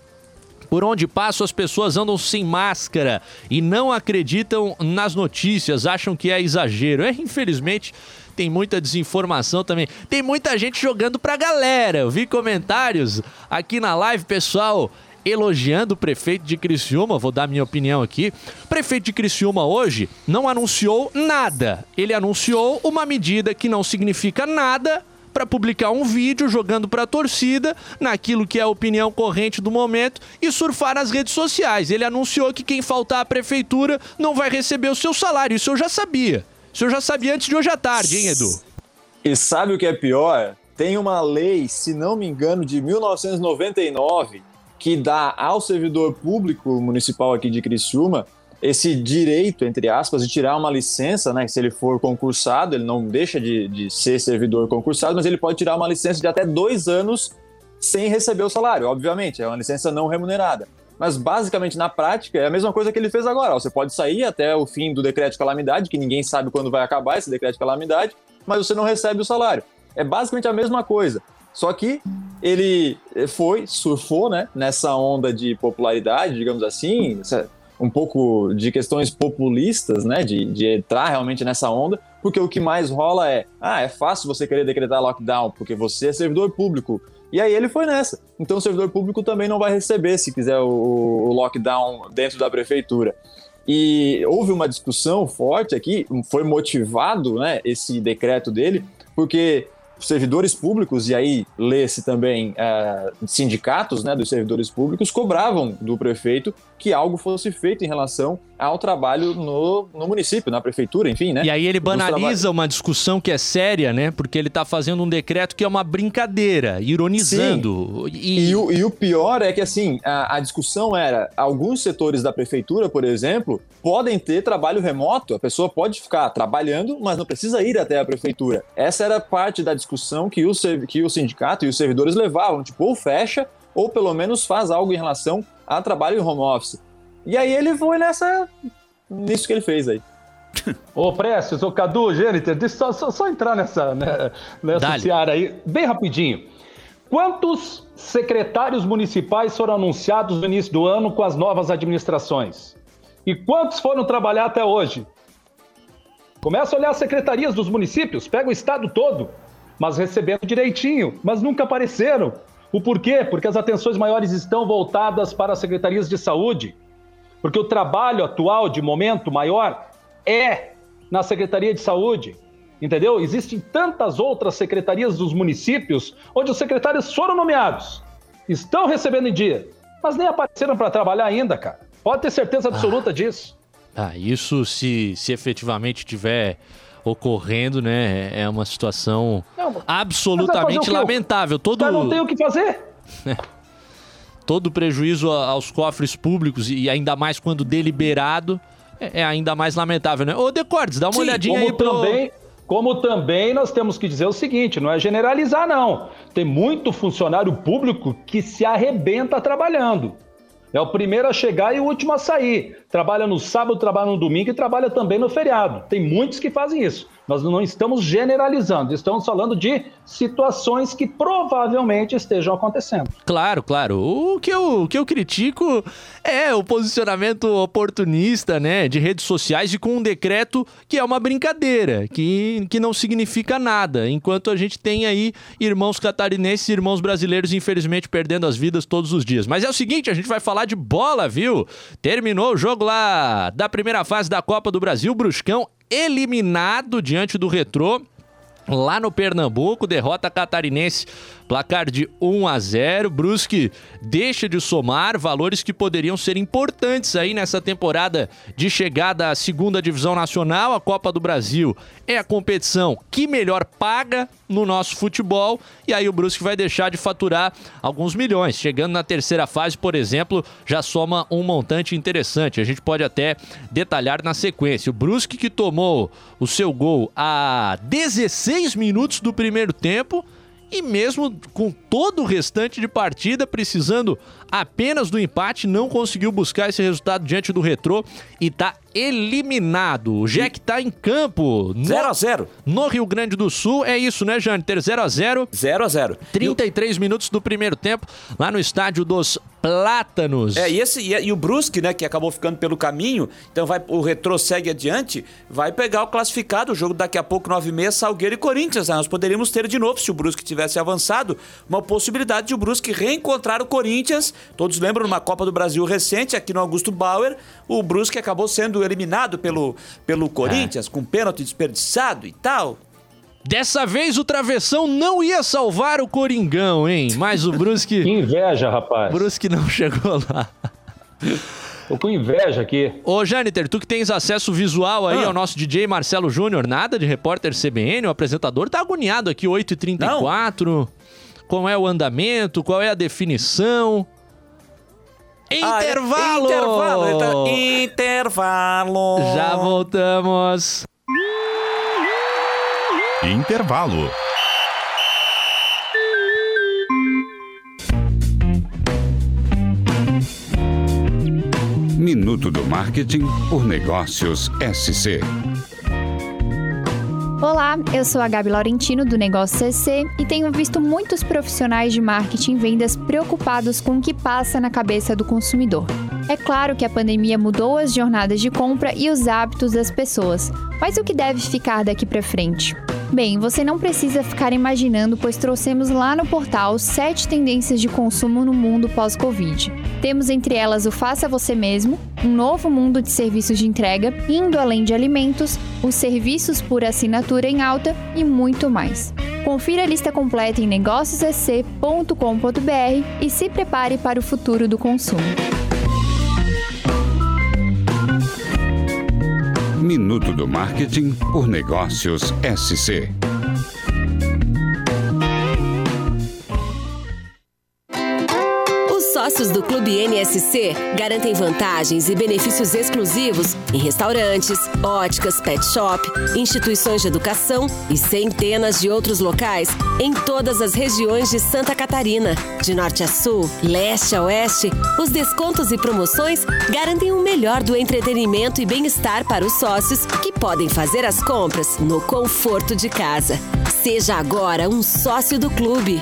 Por onde passo, as pessoas andam sem máscara e não acreditam nas notícias, acham que é exagero. É, infelizmente, tem muita desinformação também. Tem muita gente jogando pra galera. Eu vi comentários aqui na live, pessoal elogiando o prefeito de Criciúma, vou dar minha opinião aqui. O prefeito de Criciúma hoje não anunciou nada. Ele anunciou uma medida que não significa nada para publicar um vídeo jogando para a torcida naquilo que é a opinião corrente do momento e surfar nas redes sociais. Ele anunciou que quem faltar à prefeitura não vai receber o seu salário. Isso eu já sabia. Isso eu já sabia antes de hoje à tarde, hein, Edu? E sabe o que é pior? Tem uma lei, se não me engano, de 1999 que dá ao servidor público municipal aqui de Criciúma esse direito, entre aspas, de tirar uma licença, né? Se ele for concursado, ele não deixa de, de ser servidor concursado, mas ele pode tirar uma licença de até dois anos sem receber o salário, obviamente, é uma licença não remunerada. Mas basicamente na prática é a mesma coisa que ele fez agora. Você pode sair até o fim do decreto de calamidade, que ninguém sabe quando vai acabar esse decreto de calamidade, mas você não recebe o salário. É basicamente a mesma coisa. Só que ele foi, surfou, né, nessa onda de popularidade, digamos assim, um pouco de questões populistas, né, de, de entrar realmente nessa onda, porque o que mais rola é, ah, é fácil você querer decretar lockdown, porque você é servidor público. E aí ele foi nessa. Então o servidor público também não vai receber, se quiser, o, o lockdown dentro da prefeitura. E houve uma discussão forte aqui, foi motivado, né, esse decreto dele, porque servidores públicos, e aí lê-se também é, sindicatos né, dos servidores públicos, cobravam do prefeito que algo fosse feito em relação ao trabalho no, no município, na prefeitura, enfim, né? E aí ele banaliza uma discussão que é séria, né? Porque ele está fazendo um decreto que é uma brincadeira, ironizando. E... E, o, e o pior é que, assim, a, a discussão era, alguns setores da prefeitura, por exemplo, podem ter trabalho remoto, a pessoa pode ficar trabalhando, mas não precisa ir até a prefeitura. Essa era parte da discussão que o, que o sindicato e os servidores levavam, tipo, ou fecha, ou pelo menos faz algo em relação a trabalho em home office. E aí ele foi nessa. nisso que ele fez aí. Ô, Prestes, ô Cadu, Gêniter, deixa só, só, só entrar nessa, né, nessa seara aí, bem rapidinho. Quantos secretários municipais foram anunciados no início do ano com as novas administrações? E quantos foram trabalhar até hoje? Começa a olhar as secretarias dos municípios, pega o estado todo, mas recebendo direitinho, mas nunca apareceram. O porquê? Porque as atenções maiores estão voltadas para as secretarias de saúde, porque o trabalho atual, de momento maior, é na Secretaria de Saúde. Entendeu? Existem tantas outras secretarias dos municípios onde os secretários foram nomeados, estão recebendo em dia, mas nem apareceram para trabalhar ainda, cara. Pode ter certeza absoluta ah. disso. Ah, isso se, se efetivamente tiver ocorrendo, né? É uma situação não, absolutamente lamentável. Todo mas não tem o que fazer. Todo prejuízo aos cofres públicos e ainda mais quando deliberado é, é ainda mais lamentável, né? Ô, Decordes, dá uma Sim, olhadinha aí pro... também, como também nós temos que dizer o seguinte, não é generalizar não. Tem muito funcionário público que se arrebenta trabalhando. É o primeiro a chegar e o último a sair. Trabalha no sábado, trabalha no domingo e trabalha também no feriado. Tem muitos que fazem isso. Nós não estamos generalizando, estamos falando de situações que provavelmente estejam acontecendo. Claro, claro. O que eu, o que eu critico é o posicionamento oportunista, né, de redes sociais e com um decreto que é uma brincadeira, que, que não significa nada, enquanto a gente tem aí irmãos catarinenses e irmãos brasileiros, infelizmente, perdendo as vidas todos os dias. Mas é o seguinte, a gente vai falar de bola, viu? Terminou o jogo lá da primeira fase da Copa do Brasil, Bruscão eliminado diante do Retrô lá no Pernambuco, derrota catarinense Placar de 1 a 0. Brusque deixa de somar valores que poderiam ser importantes aí nessa temporada de chegada à segunda divisão nacional. A Copa do Brasil é a competição que melhor paga no nosso futebol e aí o Brusque vai deixar de faturar alguns milhões. Chegando na terceira fase, por exemplo, já soma um montante interessante. A gente pode até detalhar na sequência. O Brusque que tomou o seu gol a 16 minutos do primeiro tempo e mesmo com todo o restante de partida precisando apenas do empate, não conseguiu buscar esse resultado diante do Retrô e tá eliminado. O Jack tá em campo. 0 a 0 No Rio Grande do Sul. É isso, né, Jâniter? 0 a 0 0 a 0 33 minutos do primeiro tempo, lá no estádio dos Plátanos. É, e, esse, e, e, o Brusque, né, que acabou ficando pelo caminho, então vai, o Retrô segue adiante, vai pegar o classificado, o jogo daqui a pouco, 9 e meia, Salgueiro e Corinthians. Né? Nós poderíamos ter de novo, se o Brusque tivesse avançado, uma possibilidade de o Brusque reencontrar o Corinthians. Todos lembram, numa Copa do Brasil recente, aqui no Augusto Bauer, o Brusque acabou sendo eliminado pelo, pelo Corinthians, é. com pênalti desperdiçado e tal. Dessa vez o travessão não ia salvar o Coringão, hein? Mas o Brusque. que inveja, rapaz. Brusque não chegou lá. Tô com inveja aqui. Ô, Jâniter, tu que tens acesso visual aí ah. ao nosso DJ Marcelo Júnior, nada de repórter CBN, o apresentador tá agoniado aqui, 8h34. Não. Qual é o andamento? Qual é a definição? Intervalo! Ah, é, intervalo! Então, intervalo! Já voltamos! Intervalo. Minuto do Marketing por Negócios SC. Olá, eu sou a Gabi Laurentino do Negócio CC e tenho visto muitos profissionais de marketing e vendas preocupados com o que passa na cabeça do consumidor. É claro que a pandemia mudou as jornadas de compra e os hábitos das pessoas, mas o que deve ficar daqui para frente? Bem, você não precisa ficar imaginando, pois trouxemos lá no portal sete tendências de consumo no mundo pós-Covid. Temos entre elas o Faça Você Mesmo, um novo mundo de serviços de entrega, indo além de alimentos, os serviços por assinatura em alta e muito mais. Confira a lista completa em negóciosec.com.br e se prepare para o futuro do consumo. Minuto do Marketing por Negócios SC. Os sócios sócios do Clube NSC garantem vantagens e benefícios exclusivos em restaurantes, óticas, pet shop, instituições de educação e centenas de outros locais em todas as regiões de Santa Catarina. De norte a sul, leste a oeste, os descontos e promoções garantem o melhor do entretenimento e bem-estar para os sócios que podem fazer as compras no conforto de casa. Seja agora um sócio do clube.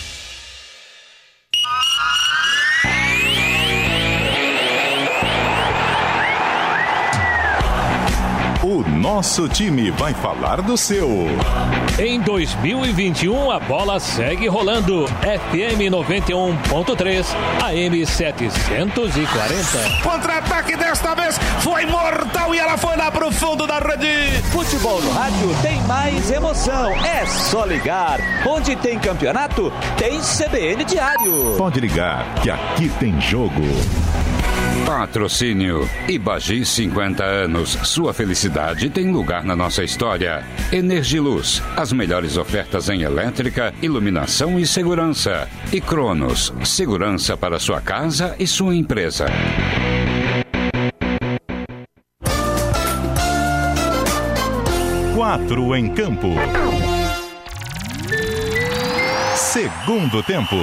Nosso time vai falar do seu. Em 2021, a bola segue rolando. FM 91.3, AM 740. Contra-ataque desta vez foi mortal e ela foi lá pro fundo da rede. Futebol no rádio tem mais emoção. É só ligar. Onde tem campeonato, tem CBN Diário. Pode ligar, que aqui tem jogo. Patrocínio Ibagi 50 anos. Sua felicidade tem lugar na nossa história. Energiluz, as melhores ofertas em elétrica, iluminação e segurança. E Cronos, segurança para sua casa e sua empresa. Quatro em campo. Segundo tempo.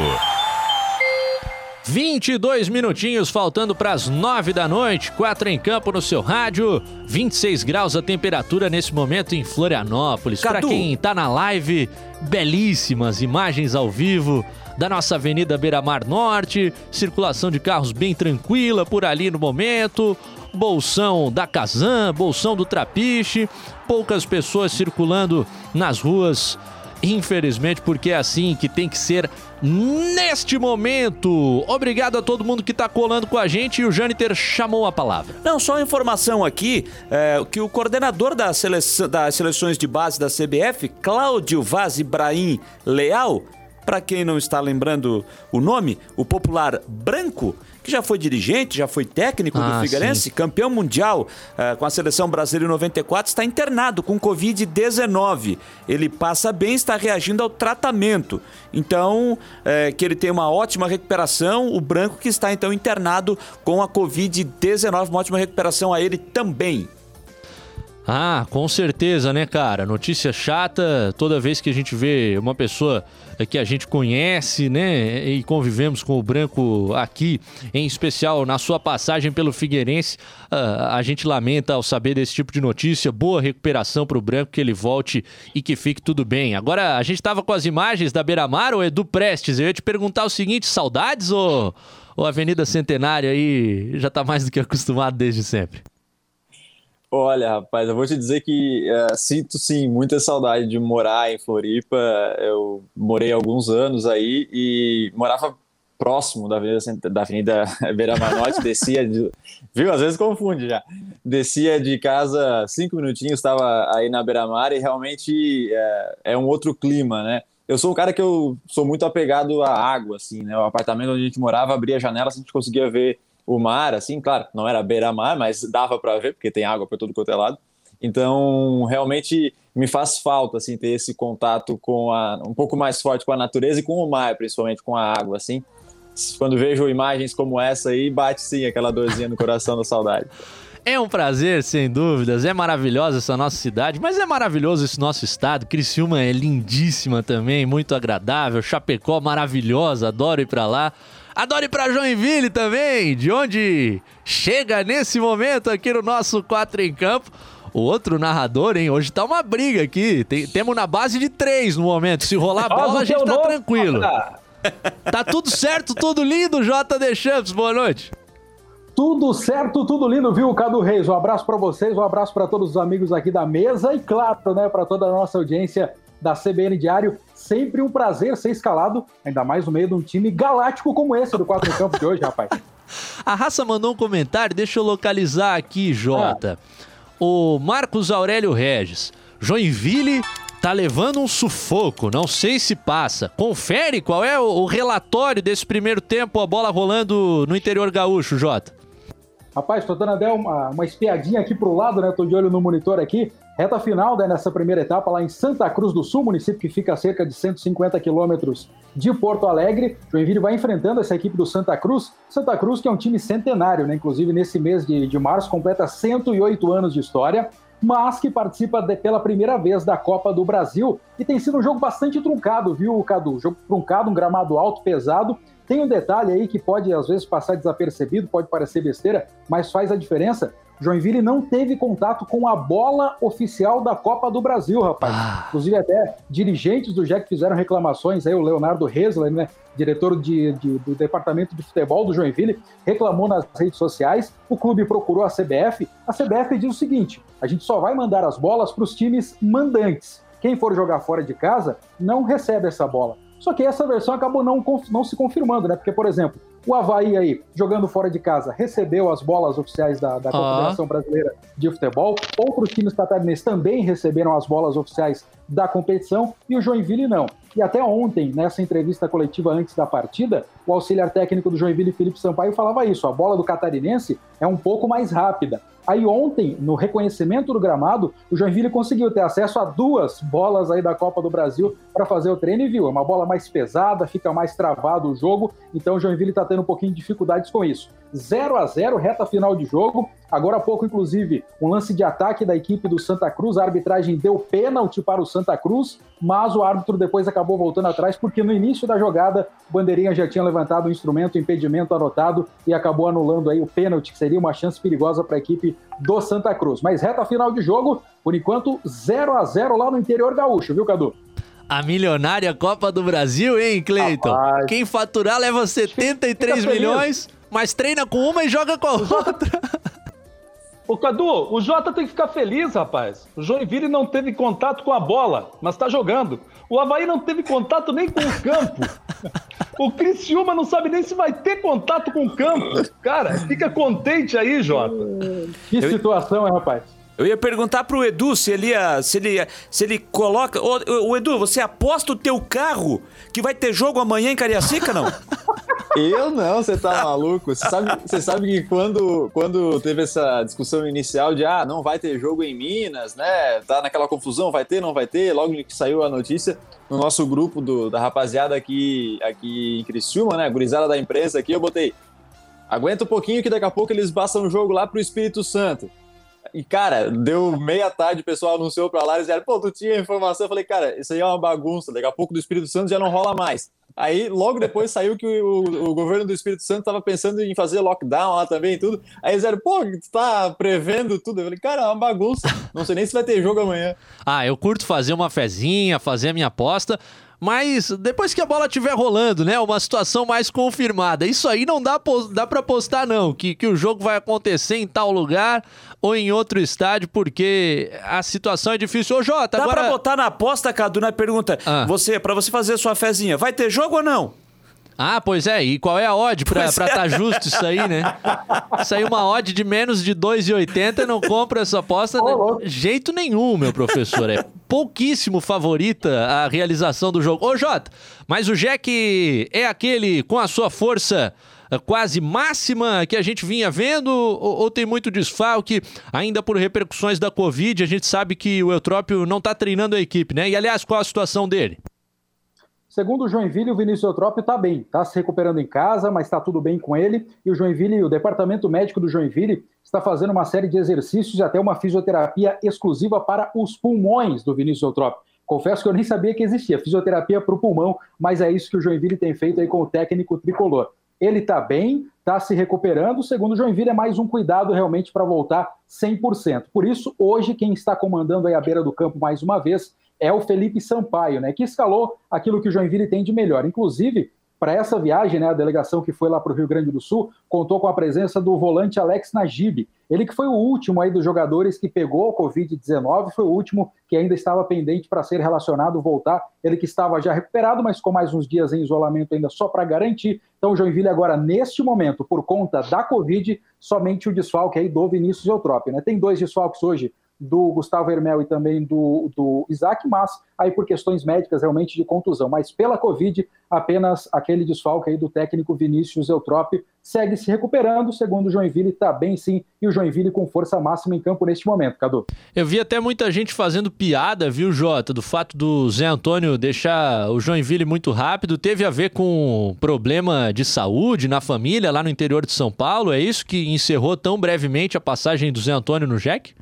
22 minutinhos faltando para as 9 da noite, 4 em campo no seu rádio, 26 graus a temperatura nesse momento em Florianópolis. Para quem tá na live, belíssimas imagens ao vivo da nossa Avenida Beira Mar Norte, circulação de carros bem tranquila por ali no momento, bolsão da Kazan, bolsão do Trapiche, poucas pessoas circulando nas ruas Infelizmente, porque é assim que tem que ser neste momento. Obrigado a todo mundo que está colando com a gente e o Jâniter chamou a palavra. Não, só informação aqui, é, que o coordenador da seleção, das seleções de base da CBF, Cláudio Vaz Ibrahim Leal, para quem não está lembrando o nome, o popular Branco, que já foi dirigente, já foi técnico ah, do Figueirense, sim. campeão mundial uh, com a seleção brasileira em 94, está internado com Covid-19. Ele passa bem, está reagindo ao tratamento. Então, é, que ele tem uma ótima recuperação. O Branco que está então internado com a Covid-19, uma ótima recuperação a ele também. Ah, com certeza, né, cara? Notícia chata toda vez que a gente vê uma pessoa que a gente conhece, né, e convivemos com o Branco aqui, em especial na sua passagem pelo Figueirense, uh, a gente lamenta ao saber desse tipo de notícia. Boa recuperação para o Branco, que ele volte e que fique tudo bem. Agora, a gente estava com as imagens da Beira-Mar, o Edu Prestes. Eu ia te perguntar o seguinte: saudades ou, ou Avenida Centenária aí já está mais do que acostumado desde sempre? Olha, rapaz, eu vou te dizer que uh, sinto sim muita saudade de morar em Floripa. Eu morei alguns anos aí e morava próximo da Avenida, da Avenida Beira-Mar Norte, descia de, viu? Às vezes confunde já. Descia de casa cinco minutinhos, estava aí na Beira-Mar e realmente é, é, um outro clima, né? Eu sou um cara que eu sou muito apegado à água, assim, né? O apartamento onde a gente morava abria a janela, a gente conseguia ver o mar, assim, claro, não era beira-mar, mas dava para ver, porque tem água por todo quanto é lado. Então, realmente me faz falta, assim, ter esse contato com a, um pouco mais forte com a natureza e com o mar, principalmente com a água, assim. Quando vejo imagens como essa aí, bate sim aquela dorzinha no coração da saudade. É um prazer, sem dúvidas. É maravilhosa essa nossa cidade, mas é maravilhoso esse nosso estado. Criciúma é lindíssima também, muito agradável. Chapecó maravilhosa, adoro ir para lá. Adoro ir pra Joinville também, de onde chega nesse momento aqui no nosso 4 em Campo. O outro narrador, hein? Hoje tá uma briga aqui. Tem, temos na base de três no momento. Se rolar a bola, a gente tá tranquilo. Tá tudo certo, tudo lindo, JD Champs. Boa noite. Tudo certo, tudo lindo, viu, Cadu Reis? Um abraço para vocês, um abraço para todos os amigos aqui da mesa e, claro, né, para toda a nossa audiência da CBN Diário. Sempre um prazer ser escalado, ainda mais no meio de um time galáctico como esse do Quatro Campos de hoje, rapaz. A raça mandou um comentário, deixa eu localizar aqui, Jota. Ah. O Marcos Aurélio Regis. Joinville tá levando um sufoco, não sei se passa. Confere qual é o, relatório desse primeiro tempo, a bola rolando no interior gaúcho, Jota. Rapaz, tô dando até uma, uma espiadinha aqui pro lado, né? Tô de olho no monitor aqui. Reta final né, nessa primeira etapa lá em Santa Cruz do Sul, município que fica a cerca de 150 quilômetros de Porto Alegre. Joinville vai enfrentando essa equipe do Santa Cruz. Santa Cruz que é um time centenário, né? Inclusive nesse mês de, de março completa 108 anos de história mas que participa de, pela primeira vez da Copa do Brasil e tem sido um jogo bastante truncado, viu, Cadu? Jogo truncado, um gramado alto, pesado. Tem um detalhe aí que pode às vezes passar desapercebido, pode parecer besteira, mas faz a diferença. Joinville não teve contato com a bola oficial da Copa do Brasil, rapaz. Ah. Inclusive, até dirigentes do Jack fizeram reclamações aí, o Leonardo Resler, né, diretor de, de, do departamento de futebol do Joinville, reclamou nas redes sociais. O clube procurou a CBF. A CBF diz o seguinte: a gente só vai mandar as bolas para os times mandantes. Quem for jogar fora de casa não recebe essa bola. Só que essa versão acabou não, não se confirmando, né? Porque, por exemplo, o Havaí aí, jogando fora de casa, recebeu as bolas oficiais da, da Confederação Brasileira de Futebol. Outros times catarinenses também receberam as bolas oficiais da competição e o Joinville não. E até ontem, nessa entrevista coletiva antes da partida, o auxiliar técnico do Joinville, Felipe Sampaio, falava isso: a bola do catarinense é um pouco mais rápida. Aí ontem, no reconhecimento do gramado, o Joinville conseguiu ter acesso a duas bolas aí da Copa do Brasil para fazer o treino e viu, é uma bola mais pesada, fica mais travado o jogo, então o Joinville está tendo um pouquinho de dificuldades com isso. 0 a 0 reta final de jogo. Agora há pouco, inclusive, um lance de ataque da equipe do Santa Cruz. A arbitragem deu pênalti para o Santa Cruz, mas o árbitro depois acabou voltando atrás, porque no início da jogada, o Bandeirinha já tinha levantado o instrumento, o impedimento anotado e acabou anulando aí o pênalti, que seria uma chance perigosa para a equipe do Santa Cruz. Mas reta final de jogo, por enquanto, 0 a 0 lá no interior gaúcho, viu, Cadu? A milionária Copa do Brasil, hein, Cleiton? Quem faturar leva 73 milhões mas treina com uma e joga com a outra. Ô Cadu, o Jota tem que ficar feliz, rapaz. O Joinville não teve contato com a bola, mas tá jogando. O Havaí não teve contato nem com o campo. O Criciúma não sabe nem se vai ter contato com o campo. Cara, fica contente aí, Jota. Que situação, hein, rapaz? Eu ia perguntar pro Edu se ele ia, se ele, se ele coloca. Ô, ô, Edu, você aposta o teu carro que vai ter jogo amanhã em Cariacica, não? Eu não, você tá maluco. Você sabe, sabe que quando, quando teve essa discussão inicial de ah, não vai ter jogo em Minas, né? Tá naquela confusão, vai ter, não vai ter, logo que saiu a notícia, no nosso grupo do, da rapaziada aqui, aqui em Criciúma, né? Gurizada da imprensa aqui, eu botei. Aguenta um pouquinho que daqui a pouco eles passam o jogo lá pro Espírito Santo. E, cara, deu meia tarde, o pessoal anunciou pra lá, eles disseram, pô, tu tinha informação? Eu falei, cara, isso aí é uma bagunça, daqui a pouco do Espírito Santo já não rola mais. Aí, logo depois, saiu que o, o, governo do Espírito Santo estava pensando em fazer lockdown lá também e tudo. Aí eles disseram, pô, tu tá prevendo tudo? Eu falei, cara, é uma bagunça. Não sei nem se vai ter jogo amanhã. Ah, eu curto fazer uma fezinha, fazer a minha aposta, mas depois que a bola estiver rolando, né? Uma situação mais confirmada. Isso aí não dá, dá para postar, não. Que, que o jogo vai acontecer em tal lugar ou em outro estádio, porque a situação é difícil. Ô, Jota, dá agora... pra botar na aposta, Cadu, na pergunta. Ah. Você, para você fazer sua fezinha, vai ter jogo ou não? Ah, pois é. E qual é a odd pra estar é. tá justo isso aí, né? Isso aí, uma odd de menos de 2,80 não compra essa aposta de jeito nenhum, meu professor. É pouquíssimo favorita a realização do jogo. Ô, Jota, mas o Jack é aquele com a sua força eh, quase máxima que a gente vinha vendo ou, ou, tem muito desfalque ainda por repercussões da Covid? A gente sabe que o Eutrópio não está treinando a equipe, né? E aliás, qual a situação dele? Segundo o Joinville, o Vinícius Eutrópio está bem, está se recuperando em casa, mas está tudo bem com ele. E o Joinville, o departamento médico do Joinville, está fazendo uma série de exercícios e até uma fisioterapia exclusiva para os pulmões do Vinícius Eutrópio. Confesso que eu nem sabia que existia fisioterapia para o pulmão, mas é isso que o Joinville tem feito aí com o técnico tricolor. Ele está bem, está se recuperando. Segundo o Joinville, é mais um cuidado realmente para voltar 100%. Por isso, hoje, quem está comandando a beira do campo mais uma vez é o Felipe Sampaio, né, que escalou aquilo que o Joinville tem de melhor. Inclusive, para essa viagem, né, a delegação que foi lá para o Rio Grande do Sul contou com a presença do volante Alex Najib. Ele que foi o último aí dos jogadores que pegou o Covid-19, foi o último que ainda estava pendente para ser relacionado, voltar. Ele que estava já recuperado, mas com mais uns dias em isolamento ainda só para garantir. Então o Joinville agora, neste momento, por conta da Covid, somente o desfalque aí do Vinícius Eutrópio. Né? Tem dois desfalques hoje do Gustavo Hermel e também do, do Isaac, mas aí por questões médicas realmente de contusão. Mas pela Covid, apenas aquele desfalque aí do técnico Vinícius Eutrópio segue se recuperando, segundo o Joinville, está bem sim, e o Joinville com força máxima em campo neste momento, Cadu. Eu vi até muita gente fazendo piada, viu, Jota, do fato do Zé Antônio deixar o Joinville muito rápido, teve a ver com problema de saúde na família lá no interior de São Paulo, é isso que encerrou tão brevemente a passagem do Zé Antônio no Jack?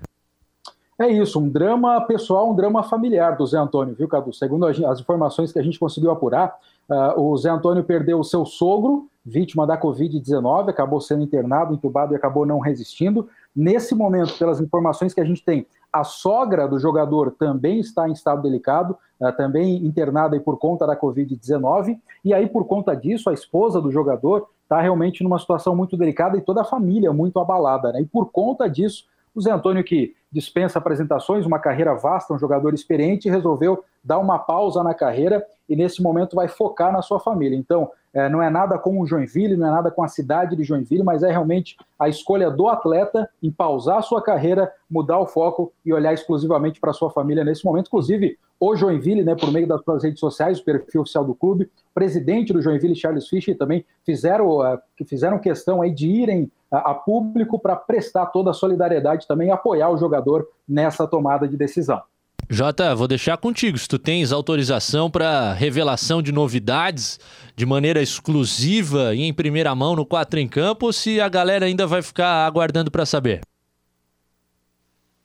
É isso, um drama pessoal, um drama familiar do Zé Antônio, viu, Cadu? Segundo as informações que a gente conseguiu apurar, uh, o Zé Antônio perdeu o seu sogro, vítima da Covid-19, acabou sendo internado, entubado e acabou não resistindo. Nesse momento, pelas informações que a gente tem, a sogra do jogador também está em estado delicado, uh, também internada por conta da Covid-19. E aí, por conta disso, a esposa do jogador está realmente numa situação muito delicada e toda a família muito abalada. Né? E por conta disso, o Zé Antônio, que dispensa apresentações, uma carreira vasta, um jogador experiente, resolveu dar uma pausa na carreira e nesse momento vai focar na sua família. Então, é, não é nada com o Joinville, não é nada com a cidade de Joinville, mas é realmente a escolha do atleta em pausar sua carreira, mudar o foco e olhar exclusivamente para sua família nesse momento. Inclusive, o Joinville, né, por meio das suas redes sociais, o perfil oficial do clube, presidente do Joinville, Charles Fischer, também fizeram, uh, fizeram questão aí de irem uh, a público para prestar toda a solidariedade também e apoiar o jogador nessa tomada de decisão. Jota, vou deixar contigo. Se tu tens autorização para revelação de novidades de maneira exclusiva e em primeira mão no 4 em Campo, ou se a galera ainda vai ficar aguardando para saber?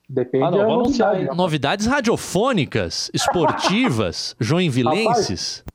Depende ah, não, da novidade. Novidades radiofônicas, esportivas, joinvilenses. Rapaz,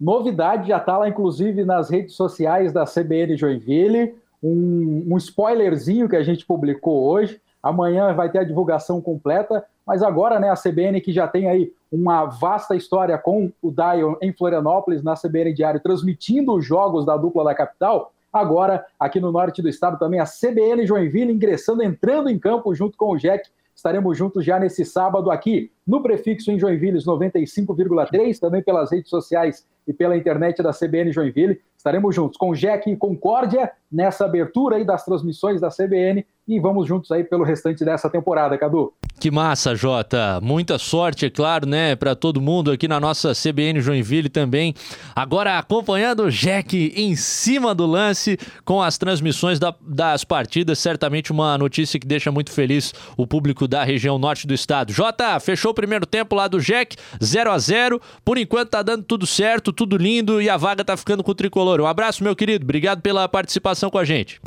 novidade já está lá, inclusive, nas redes sociais da CBN Joinville. Um, um spoilerzinho que a gente publicou hoje. Amanhã vai ter a divulgação completa, mas agora, né, a CBN que já tem aí uma vasta história com o Dion em Florianópolis, na CBN Diário, transmitindo os jogos da dupla da capital, agora aqui no norte do estado também a CBN Joinville ingressando, entrando em campo junto com o Jack Estaremos juntos já nesse sábado aqui no prefixo em Joinville 95,3, também pelas redes sociais e pela internet da CBN Joinville. Estaremos juntos com Jack e Concórdia nessa abertura aí das transmissões da CBN e vamos juntos aí pelo restante dessa temporada, Cadu. Que massa, Jota. Muita sorte, é claro, né, para todo mundo aqui na nossa CBN Joinville também. Agora acompanhando o Jack em cima do lance com as transmissões da, das partidas, certamente uma notícia que deixa muito feliz o público da região norte do estado. Jota, fechou o primeiro tempo lá do Jack, 0 a 0 Por enquanto tá dando tudo certo, tudo lindo e a vaga tá ficando com o tricolor. Um abraço, meu querido. Obrigado pela participação com a gente.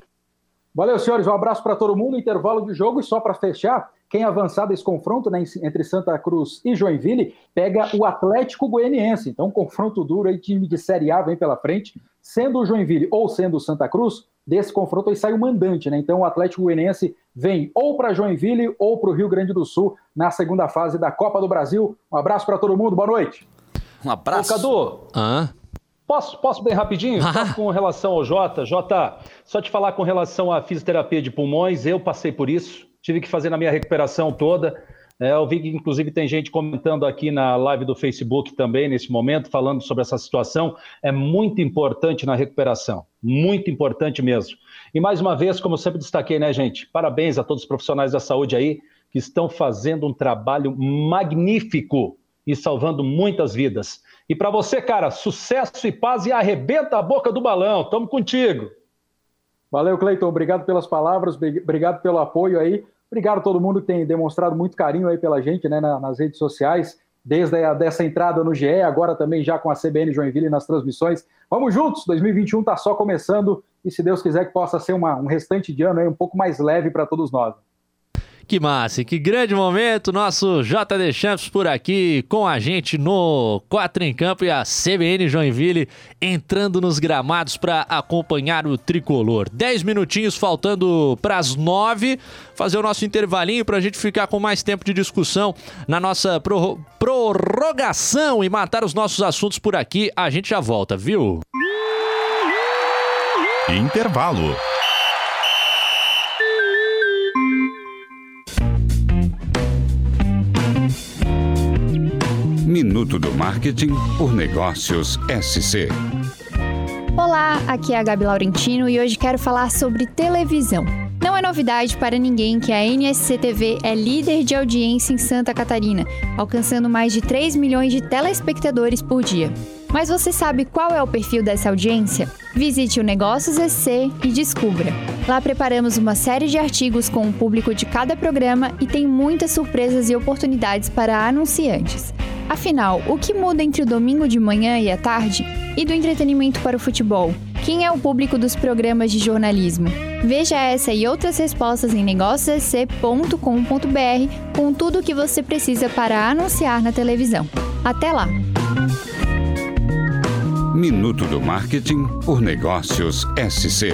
Valeu, senhores. Um abraço para todo mundo. Intervalo de jogo e só para fechar, quem avançar desse confronto né, entre Santa Cruz e Joinville pega o Atlético Goianiense. Então, um confronto duro aí, time de Série A vem pela frente. Sendo o Joinville ou sendo o Santa Cruz, desse confronto aí sai o mandante, né? Então o Atlético Goianiense vem ou para Joinville ou para o Rio Grande do Sul na segunda fase da Copa do Brasil. Um abraço para todo mundo, boa noite. Um abraço. Ô, Cadu. Ah. Posso, posso bem rapidinho? Ah. Com relação ao Jota. Jota, só te falar com relação à fisioterapia de pulmões, eu passei por isso tive que fazer na minha recuperação toda. É, eu vi que, inclusive, tem gente comentando aqui na live do Facebook também, nesse momento, falando sobre essa situação. É muito importante na recuperação, muito importante mesmo. E mais uma vez, como eu sempre destaquei, né, gente? Parabéns a todos os profissionais da saúde aí que estão fazendo um trabalho magnífico e salvando muitas vidas. E para você, cara, sucesso e paz e arrebenta a boca do balão. Tamo contigo. Valeu, Cleiton. Obrigado pelas palavras, obrigado pelo apoio aí. Obrigado a todo mundo que tem demonstrado muito carinho aí pela gente, né, nas redes sociais, desde a dessa entrada no GE, agora também já com a CBN Joinville nas transmissões. Vamos juntos, 2021 está só começando e se Deus quiser que possa ser uma, um restante de ano aí um pouco mais leve para todos nós. Que massa, que grande momento, nosso JD Champs por aqui com a gente no 4 em Campo e a CBN Joinville entrando nos gramados para acompanhar o tricolor. 10 minutinhos faltando para as 9, fazer o nosso intervalinho para a gente ficar com mais tempo de discussão na nossa prorrogação e matar os nossos assuntos por aqui. A gente já volta, viu? Intervalo. Minuto do Marketing por Negócios SC. Olá, aqui é a Gabi Laurentino e hoje quero falar sobre televisão. Não é novidade para ninguém que a NSC TV é líder de audiência em Santa Catarina, alcançando mais de 3 milhões de telespectadores por dia. Mas você sabe qual é o perfil dessa audiência? Visite o Negócios SC e descubra. Lá preparamos uma série de artigos com o público de cada programa e tem muitas surpresas e oportunidades para anunciantes. Afinal, o que muda entre o domingo de manhã e a tarde? E do entretenimento para o futebol? Quem é o público dos programas de jornalismo? Veja essa e outras respostas em negóciossc.com.br com tudo o que você precisa para anunciar na televisão. Até lá! Minuto do Marketing por Negócios SC.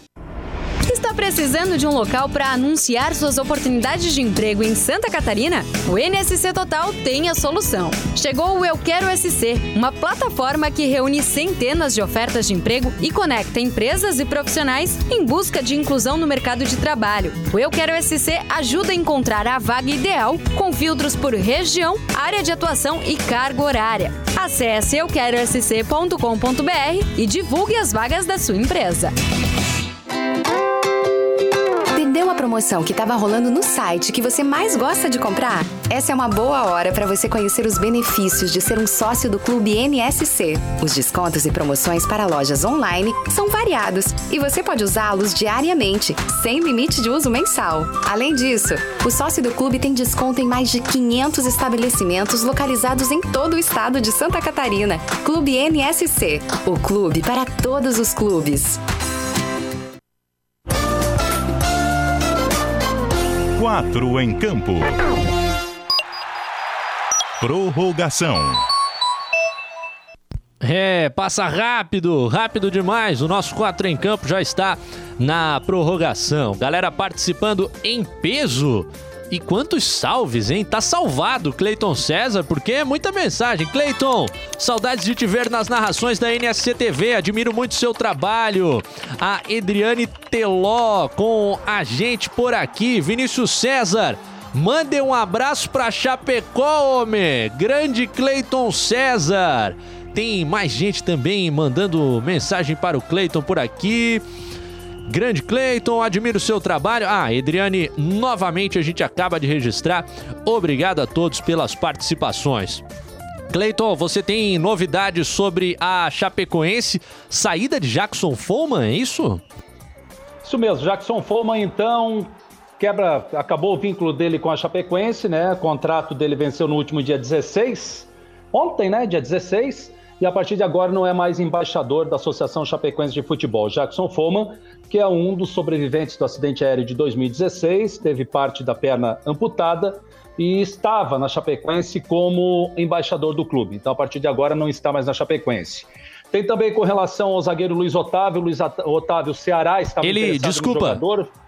Precisando de um local para anunciar suas oportunidades de emprego em Santa Catarina? O NSC Total tem a solução. Chegou o Eu Quero SC, uma plataforma que reúne centenas de ofertas de emprego e conecta empresas e profissionais em busca de inclusão no mercado de trabalho. O Eu Quero SC ajuda a encontrar a vaga ideal com filtros por região, área de atuação e carga horária. Acesse euquerosc.com.br e divulgue as vagas da sua empresa. Perdeu a promoção que estava rolando no site que você mais gosta de comprar? Essa é uma boa hora para você conhecer os benefícios de ser um sócio do Clube NSC. Os descontos e promoções para lojas online são variados e você pode usá-los diariamente, sem limite de uso mensal. Além disso, o sócio do clube tem desconto em mais de 500 estabelecimentos localizados em todo o estado de Santa Catarina. Clube NSC, o clube para todos os clubes. Quatro em campo. Prorrogação. É, passa rápido, rápido demais. O nosso 4 em campo já está na prorrogação. Galera participando em peso. E quantos salves, hein? Tá salvado, Cleiton César, porque é muita mensagem. Cleiton, saudades de te ver nas narrações da NSC TV. Admiro muito seu trabalho. A Edriane Teló com a gente por aqui. Vinícius César. Mande um abraço pra Chapecó, homem! Grande Cleiton César! Tem mais gente também mandando mensagem para o Cleiton por aqui. Grande Cleiton, admiro o seu trabalho. Ah, Edriane, novamente a gente acaba de registrar. Obrigado a todos pelas participações. Cleiton, você tem novidades sobre a Chapecoense, saída de Jackson Foman, é isso? Isso mesmo, Jackson Foman então quebra, acabou o vínculo dele com a Chapecoense, né? O contrato dele venceu no último dia 16, ontem, né? Dia 16 e a partir de agora não é mais embaixador da Associação Chapecoense de Futebol. Jackson Foman, que é um dos sobreviventes do acidente aéreo de 2016, teve parte da perna amputada e estava na Chapecoense como embaixador do clube. Então, a partir de agora, não está mais na Chapecoense. Tem também com relação ao zagueiro Luiz Otávio. Luiz Otávio Ceará estava Ele, desculpa,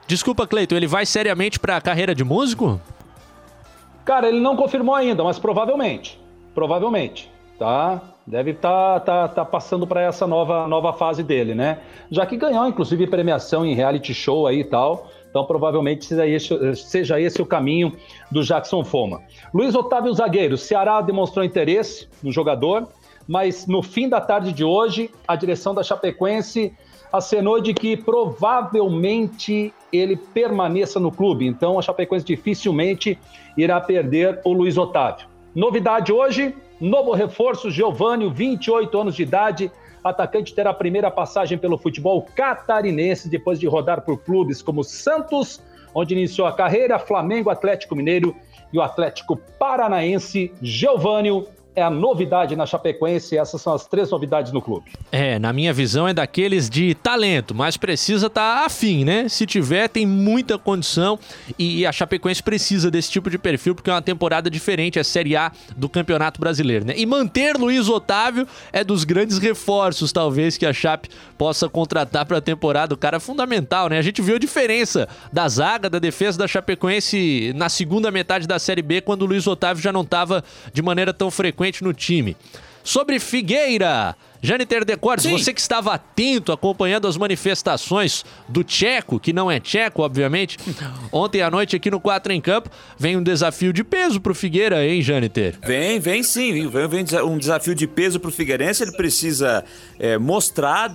desculpa, Cleito, ele vai seriamente para a carreira de músico? Cara, ele não confirmou ainda, mas provavelmente. Provavelmente, tá? Deve estar tá, tá, tá passando para essa nova, nova fase dele, né? Já que ganhou, inclusive, premiação em reality show aí e tal. Então, provavelmente seja esse, seja esse o caminho do Jackson Foma. Luiz Otávio Zagueiro, Ceará demonstrou interesse no jogador, mas no fim da tarde de hoje, a direção da Chapecoense acenou de que provavelmente ele permaneça no clube. Então, a Chapecoense dificilmente irá perder o Luiz Otávio. Novidade hoje, Novo reforço, Giovanni, 28 anos de idade. Atacante terá a primeira passagem pelo futebol catarinense depois de rodar por clubes como Santos, onde iniciou a carreira, Flamengo, Atlético Mineiro e o Atlético Paranaense. Giovanni, é a novidade na Chapecoense. Essas são as três novidades no clube. É, na minha visão é daqueles de talento, mas precisa estar tá afim, né? Se tiver, tem muita condição e a Chapecoense precisa desse tipo de perfil porque é uma temporada diferente, é Série A do Campeonato Brasileiro, né? E manter Luiz Otávio é dos grandes reforços, talvez, que a Chape possa contratar para a temporada. O cara é fundamental, né? A gente viu a diferença da zaga, da defesa da Chapecoense na segunda metade da Série B, quando o Luiz Otávio já não estava de maneira tão frequente no time. Sobre Figueira, Janiter Decordes, você que estava atento, acompanhando as manifestações do Tcheco, que não é Tcheco, obviamente, ontem à noite aqui no 4 em Campo, vem um desafio de peso pro Figueira, hein, Janiter? Vem, vem sim, vem, vem um desafio de peso pro Figueirense, ele precisa é, mostrar,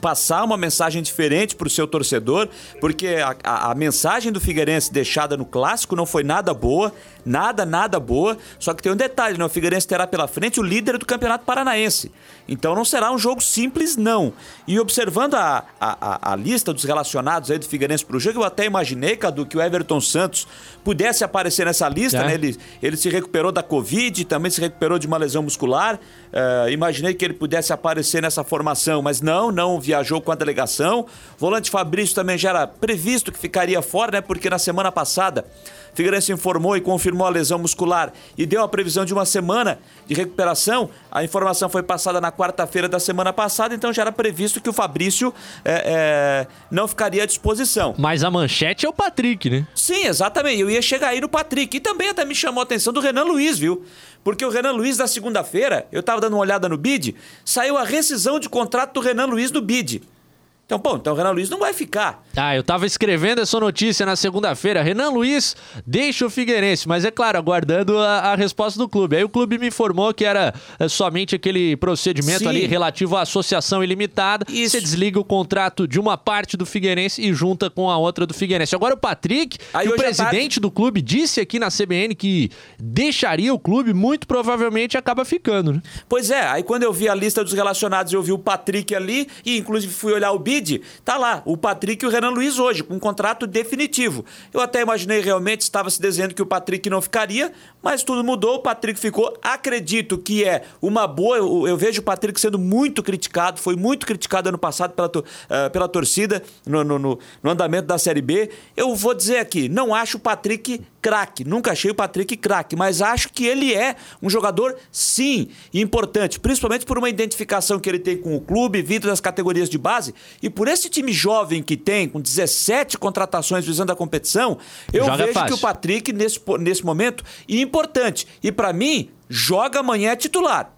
passar uma mensagem diferente pro seu torcedor, porque a, a, a mensagem do Figueirense deixada no Clássico não foi nada boa, nada, nada boa, só que tem um detalhe, né? o Figueirense terá pela frente o líder do Campeonato Paranaense, então não será um jogo simples, não. E observando a, a, a lista dos relacionados aí do Figueirense pro jogo, eu até imaginei, Cadu, que o Everton Santos pudesse aparecer nessa lista, é. né? Ele, ele se recuperou da Covid, também se recuperou de uma lesão muscular. Uh, imaginei que ele pudesse aparecer nessa formação, mas não, não viajou com a delegação. Volante Fabrício também já era previsto que ficaria fora, né? Porque na semana passada Figueirense informou e confirmou a lesão muscular e deu a previsão de uma semana de recuperação. A informação foi passada na quarta-feira da semana passada, então já era previsto que o Fabrício é, é, não ficaria à disposição. Mas a manchete é o Patrick, né? Sim, exatamente. Eu ia chegar aí no Patrick. E também até me chamou a atenção do Renan Luiz, viu? Porque o Renan Luiz, na segunda-feira, eu tava dando uma olhada no bid, saiu a rescisão de contrato do Renan Luiz do bid. Então, pô, então o Renan Luiz não vai ficar. Ah, eu tava escrevendo essa notícia na segunda-feira. Renan Luiz deixa o Figueirense, mas é claro, aguardando a, a resposta do clube. Aí o clube me informou que era é, somente aquele procedimento Sim. ali relativo à associação ilimitada. Isso. Você desliga o contrato de uma parte do Figueirense e junta com a outra do Figueirense. Agora o Patrick, o presidente tarde... do clube, disse aqui na CBN que deixaria o clube, muito provavelmente acaba ficando, né? Pois é, aí quando eu vi a lista dos relacionados, eu vi o Patrick ali e inclusive fui olhar o bid tá lá, o Patrick e o Renan Luiz hoje, com um contrato definitivo. Eu até imaginei realmente, estava se dizendo que o Patrick não ficaria, mas tudo mudou, o Patrick ficou. Acredito que é uma boa. Eu, eu vejo o Patrick sendo muito criticado, foi muito criticado ano passado pela, uh, pela torcida no, no, no, no andamento da Série B. Eu vou dizer aqui, não acho o Patrick craque, nunca achei o Patrick craque, mas acho que ele é um jogador, sim, importante, principalmente por uma identificação que ele tem com o clube, vindo das categorias de base, e por esse time jovem que tem, com 17 contratações visando a competição, eu Joga vejo fácil. que o Patrick, nesse, nesse momento, é importante. E para mim, joga amanhã titular.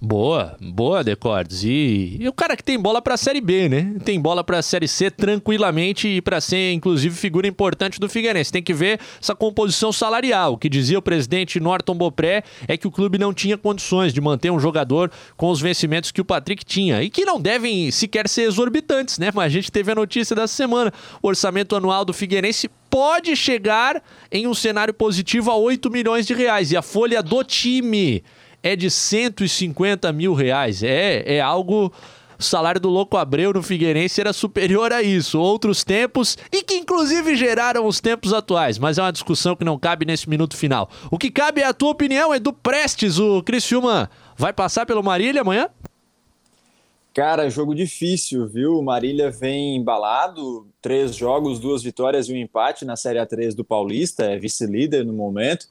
Boa, boa, Decordes. E, e, o cara que tem bola pra Série B, né? Tem bola pra Série C tranquilamente e pra ser, inclusive, figura importante do Figueirense. Tem que ver essa composição salarial. O que dizia o presidente Norton Bopré é que o clube não tinha condições de manter um jogador com os vencimentos que o Patrick tinha. E que não devem sequer ser exorbitantes, né? Mas a gente teve a notícia dessa semana. O orçamento anual do Figueirense pode chegar em um cenário positivo a 8 milhões de reais. E a folha do time é de 150 mil reais. É, é algo. O salário do Louco Abreu no Figueirense era superior a isso. Outros tempos, e que inclusive geraram os tempos atuais. Mas é uma discussão que não cabe nesse minuto final. O que cabe é a tua opinião, do Prestes. O Criciúma vai passar pelo Marília amanhã? Cara, jogo difícil, viu? Marília vem embalado, três jogos, duas vitórias e um empate na Série A3 do Paulista, é vice-líder no momento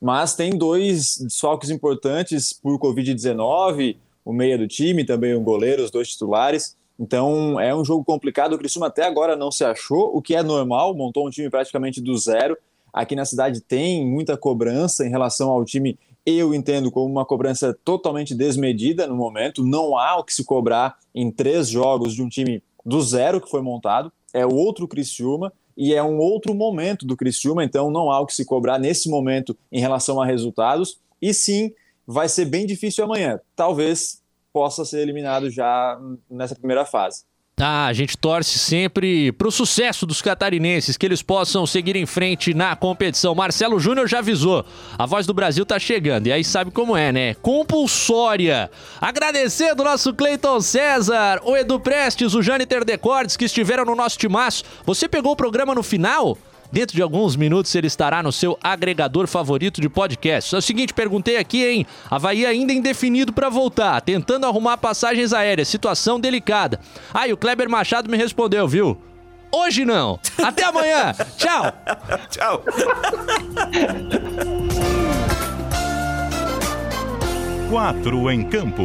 mas tem dois desfalques importantes por Covid-19, o meia do time, também o goleiro, os dois titulares. Então é um jogo complicado. O Criciúma até agora não se achou, o que é normal, montou um time praticamente do zero. Aqui na cidade tem muita cobrança em relação ao time, eu entendo como uma cobrança totalmente desmedida no momento. Não há o que se cobrar em três jogos de um time do zero que foi montado. É outro Criciúma e é um outro momento do Criciúma, então não há o que se cobrar nesse momento em relação a resultados. E sim, vai ser bem difícil amanhã. Talvez possa ser eliminado já nessa primeira fase. Ah, a gente torce sempre pro sucesso dos catarinenses, que eles possam seguir em frente na competição. Marcelo Júnior já avisou, a voz do Brasil tá chegando, e aí sabe como é, né? Compulsória. Agradecendo o nosso Cleiton César, o Edu Prestes, o Jâniter Decordes, que estiveram no nosso timaço. Você pegou o programa no final? Dentro de alguns minutos ele estará no seu agregador favorito de podcast. É o seguinte, perguntei aqui, hein? Havaí ainda indefinido para voltar, tentando arrumar passagens aéreas, situação delicada. Aí ah, o Kleber Machado me respondeu, viu? Hoje não. Até amanhã. Tchau. Tchau. Quatro em campo.